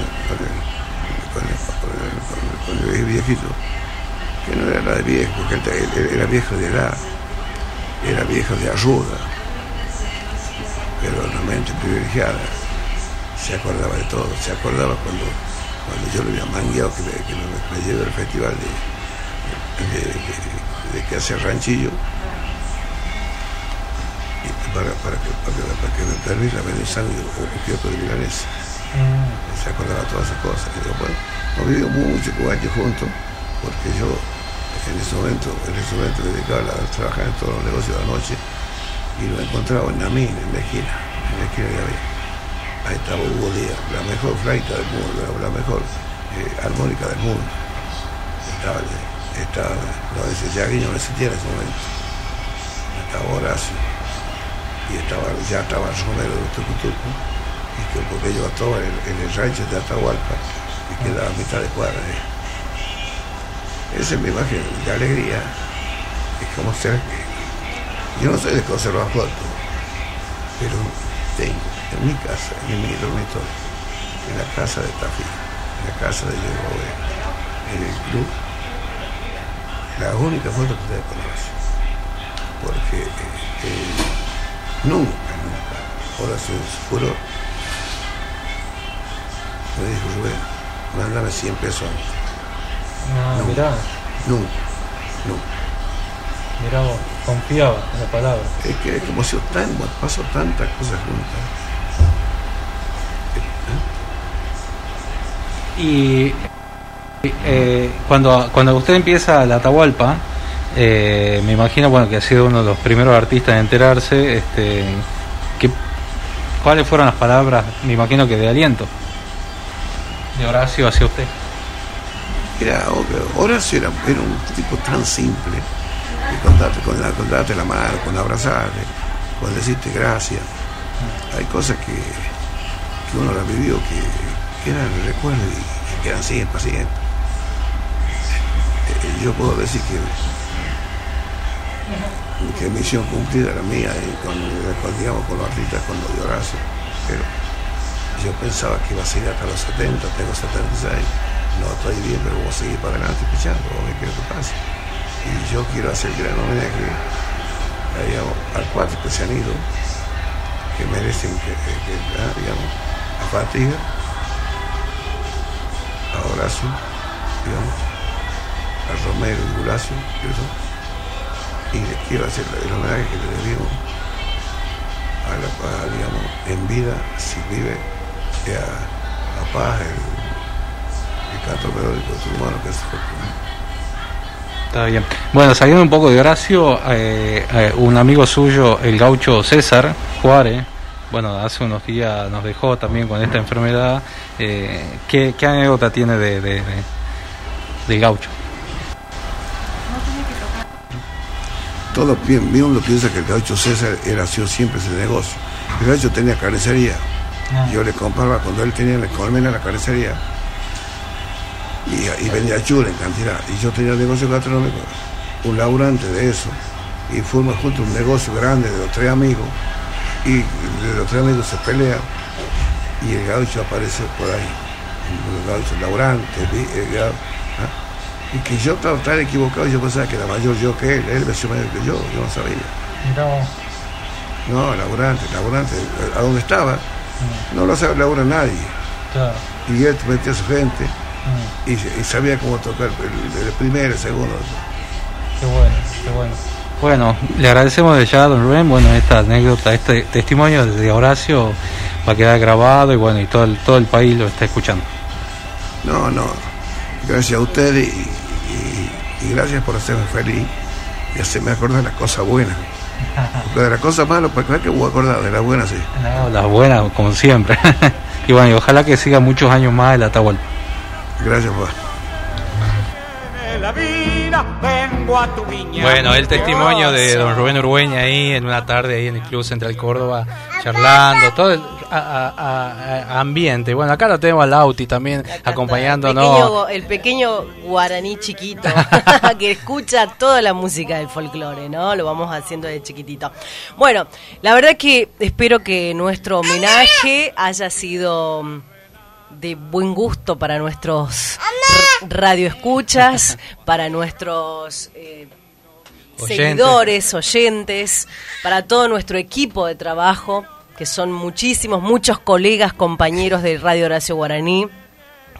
el, con el, viejito, que no era de viejo, porque él, él- él era viejo de edad, era viejo de ayuda, pero una mente privilegiada, se acordaba de todo, se acordaba cuando, cuando yo lo había mangueado, que, me- que me, me llevé al festival de que hace ranchillo, y para, para, que, para, que, para que me permita venir sangre o un kioto de milanesa. Se acordaba todas esas cosas. Y digo, bueno, hemos vivido mucho con años juntos, porque yo en ese momento, en ese momento me dedicaba a trabajar en todos los negocios de la noche y lo encontraba en Namín, en la esquina, en la esquina de Gabriel. Ahí estaba Hugo Díaz, la mejor flaita del mundo, la, la mejor eh, armónica del mundo. Estaba, estaba no, ese Yaguiño no existía en ese momento. Estaba Horacio y estaba, ya estaba Romero de Tucutuco, y que porque yo estaba en, en el rancho de Atahualpa, y quedaba a mitad de cuadra. Esa es mi imagen de alegría, es como ser yo no soy de conservar pero tengo en mi casa, en mi dormitorio, en la casa de Tafí, en la casa de Oveja, en el club, la única foto que tengo con Horacio. Porque eh, eh, nunca, nunca, Horacio furor, me dijo Rubén, mándame 100 pesos a.
Ah, mirá,
Nunca, nunca.
mirá vos, confiaba en la palabra.
Es que es como si tan, pasó tantas cosas juntas.
Y eh, cuando, cuando usted empieza la Atahualpa, eh, me imagino bueno que ha sido uno de los primeros artistas en enterarse, este, ¿cuáles fueron las palabras, me imagino que de aliento, de Horacio hacia usted?
Era, Horacio era, era un tipo tan simple, de contarte con la, con darte la mano, con abrazarte, con decirte gracias. Hay cosas que, que uno las vivió que, que eran recuerdos y que quedan siempre, siempre. Yo puedo decir que, que misión cumplida era mía y con, con, digamos, con los artistas, de Horacio. Pero yo pensaba que iba a seguir hasta los 70, tengo 76 no estoy bien, pero vamos a seguir para adelante vamos a que pasa. Y yo quiero hacer gran homenaje a, cuatro que se han ido, que merecen que, que, ah, digamos, a Fatiga, a Horacio, digamos, a Romero y Gulacio, y les quiero hacer el homenaje que le debemos a la paz, digamos, en vida, si vive, que la paz, el, el canto melódico de tu humano, que es
Está bien. Bueno, saliendo un poco de Horacio, eh, eh, un amigo suyo, el gaucho César Juárez, bueno, hace unos días nos dejó también con esta enfermedad. Eh, ¿qué, ¿Qué anécdota tiene de, de, de- gaucho?
Todo el mundo piensa que el gaucho César era sido siempre ese negocio. El gaucho tenía carnicería. Yo le compraba cuando él tenía en el colmena la carnicería. Y, y vendía chura en cantidad. Y yo tenía el negocio gastronómico, un laburante de eso. Y fuimos juntos un negocio grande de los tres amigos. Y de los tres amigos se pelean. Y el gaucho aparece por ahí. El gaucho laburante, vi- el gau- ¿ah? Y que yo estaba tan equivocado, yo pensaba que era mayor yo que él, él me hacía mayor que yo, yo no sabía. No, laburante, laburante, a donde estaba, no lo sabe labura nadie. Y él metía a su gente y, y sabía cómo tocar el, el primero, el segundo.
Qué bueno, qué bueno. Bueno, le agradecemos de ya a Don Rubén, bueno, esta anécdota, este testimonio de Horacio va a quedar grabado y bueno, y todo el, todo el país lo está escuchando.
No, no, gracias a ustedes y, y- gracias por hacerme feliz y hacerme acordar las cosas buenas. Porque de las cosas malas, pues claro que voy a acordar, de las buenas sí.
No, las buenas, como siempre. y bueno, y ojalá que siga muchos años más el Atahualpa.
Gracias,
viña.
Bueno, el testimonio de don Rubén Urbeña ahí en una tarde ahí en el Club Central Córdoba, charlando, todo el a- a- a- a- ambiente. Bueno, acá lo tenemos al Lauti también
El
acompañándonos.
pequeño, el pequeño guaraní chiquito que escucha toda la música del folclore, ¿no? Lo vamos haciendo de chiquitito. Bueno, la verdad que espero que nuestro homenaje haya sido mm, de buen gusto para nuestros radioescuchas, para nuestros eh,
Oyentes.
seguidores, oyentes, para todo nuestro equipo de trabajo, que son muchísimos, muchos colegas, compañeros de Radio Horacio Guaraní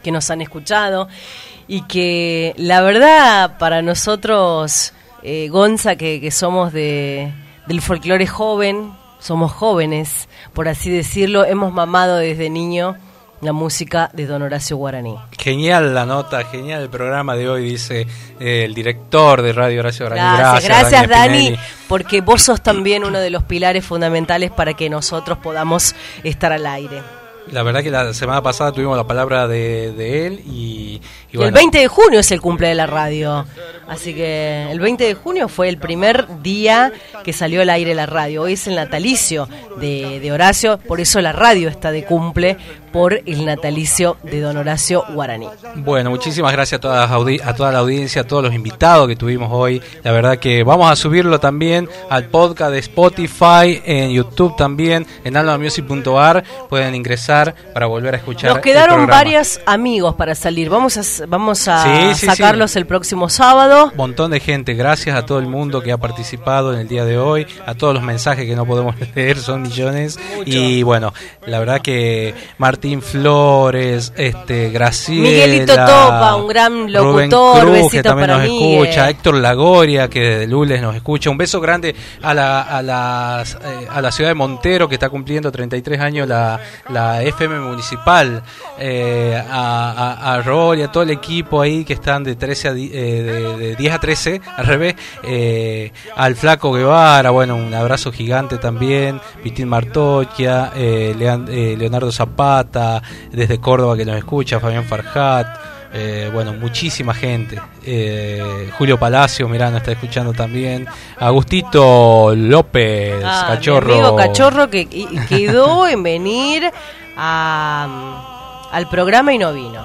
que nos han escuchado y que la verdad para nosotros, eh, Gonza, que, que somos de, del folclore joven, somos jóvenes, por así decirlo, hemos mamado desde niño la música de Don Horacio Guaraní.
Genial la nota, genial el programa de hoy, dice eh, el director de Radio Horacio Guaraní.
Gracias, gracias, Dani, porque vos sos también uno de los pilares fundamentales para que nosotros podamos estar al aire.
La verdad que la semana pasada tuvimos la palabra de, de él y, y
Y
bueno,
el 20 de junio es el cumple de la radio. Así que el 20 de junio fue el primer día que salió al aire la radio. Hoy es el natalicio de, de Horacio, por eso la radio está de cumple por el natalicio de don Horacio Guaraní.
Bueno, muchísimas gracias a toda, la audi- a toda la audiencia, a todos los invitados que tuvimos hoy. La verdad que vamos a subirlo también al podcast de Spotify, en YouTube también, en almamusic.ar. Pueden ingresar para volver a escuchar.
Nos quedaron varios amigos para salir. Vamos a, s- vamos a
Sí, sí,
sacarlos
sí.
el próximo sábado.
montón de gente, gracias a todo el mundo que ha participado en el día de hoy, a todos los mensajes que no podemos leer, son millones. Y bueno, la verdad que Martín Flores, este Graciela,
Miguelito Topa, un gran
Rubén
locutor,
Cruz, que también nos escucha, Héctor Lagoria, que desde lunes nos escucha. Un beso grande a la, a las, eh, a la ciudad de Montero, que está cumpliendo 33 años la, la FM municipal, eh, a, a, a Rol y a todo el equipo ahí que están de 13 a eh, de, de 10 a 13, al revés, eh, al Flaco Guevara, bueno, un abrazo gigante también, Vitín Martoquia, Leonardo Zapata, desde Córdoba que nos escucha, Fabián Farjat, eh, bueno, muchísima gente. Eh, Julio Palacio, mirá, nos está escuchando también. Agustito López,
Ah, mi
Cachorro.
amigo Cachorro que quedó en venir a, al programa y no vino.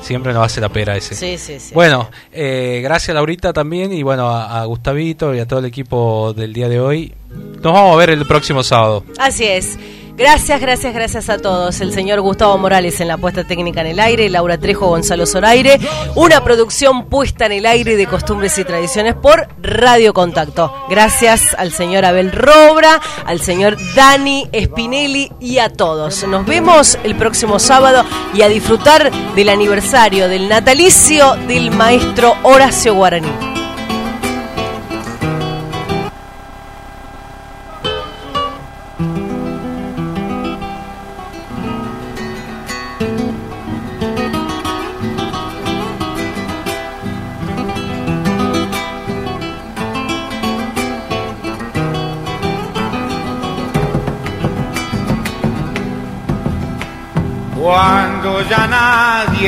Siempre nos hace la pera ese.
Sí, sí, sí.
Bueno, eh, gracias Laurita también y bueno, a, a Gustavito y a todo el equipo del día de hoy. Nos vamos a ver el próximo sábado.
Así es. Gracias, gracias, gracias a todos. El señor Gustavo Morales en la puesta técnica en el aire, Laura Trejo, Gonzalo Zoraire. Una producción puesta en el aire de costumbres y tradiciones por Radio Contacto. Gracias al señor Abel Robra, al señor Dani Spinelli y a todos. Nos vemos el próximo sábado y a disfrutar del aniversario del natalicio del maestro Horacio Guaraní.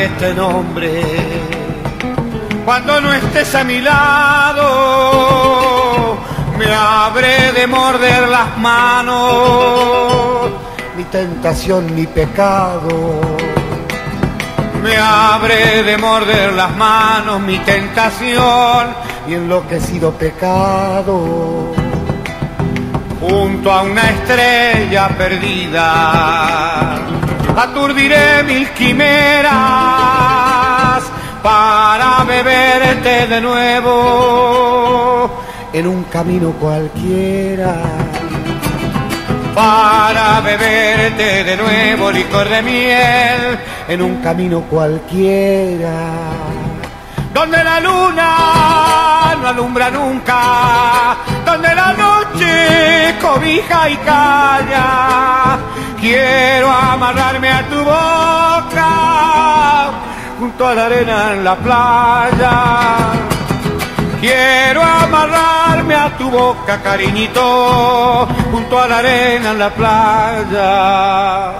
Nadie te nombre, cuando no estés a mi lado, me habré de morder las manos,
mi tentación, mi pecado.
Me habré de morder las manos, mi tentación,
y enloquecido pecado.
Junto a una estrella perdida aturdiré mil quimeras para beberte de nuevo
en un camino cualquiera.
Para beberte de nuevo licor de miel
en un camino cualquiera.
Donde la luna no alumbra nunca, donde la noche cobija y calla Quiero amarrarme a tu boca junto a la arena en la playa. Quiero amarrarme a tu boca, cariñito, junto a la arena en la playa.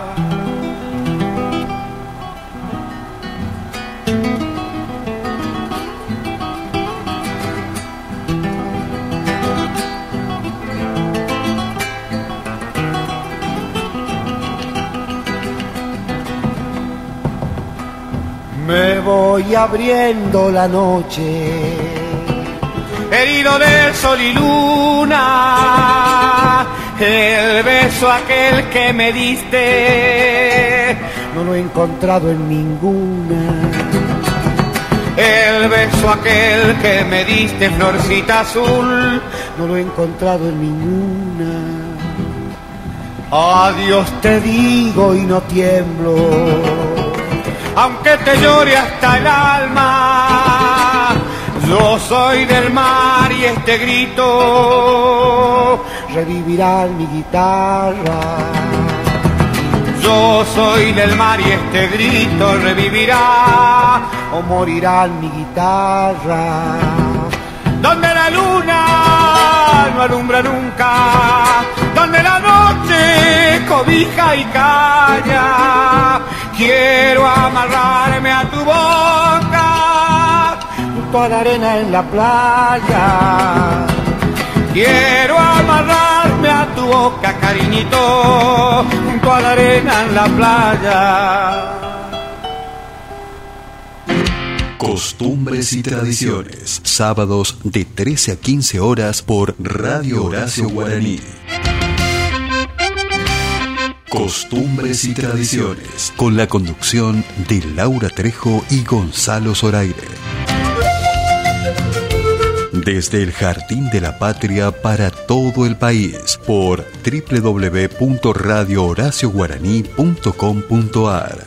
Me voy abriendo la noche,
herido de sol y luna, el beso aquel que me diste,
no lo he encontrado en ninguna.
El beso aquel que me diste, florcita azul,
no lo he encontrado en ninguna. Adiós te digo y no tiemblo
aunque te llore hasta el alma. Yo soy del mar y este grito
revivirá mi guitarra.
Yo soy del mar y este grito revivirá
o morirá mi guitarra.
Donde la luna no alumbra nunca, donde la noche cobija y calla Quiero amarrarme a tu boca
junto a la arena en la playa.
Quiero amarrarme a tu boca, cariñito, junto a la arena en la playa.
Costumbres y tradiciones, sábados de 13 a 15 horas por Radio Horacio Guaraní. Costumbres y Tradiciones, con la conducción de Laura Trejo y Gonzalo Zoraire. Desde el Jardín de la Patria para todo el país, por www.radiohoracioguaraní.com.ar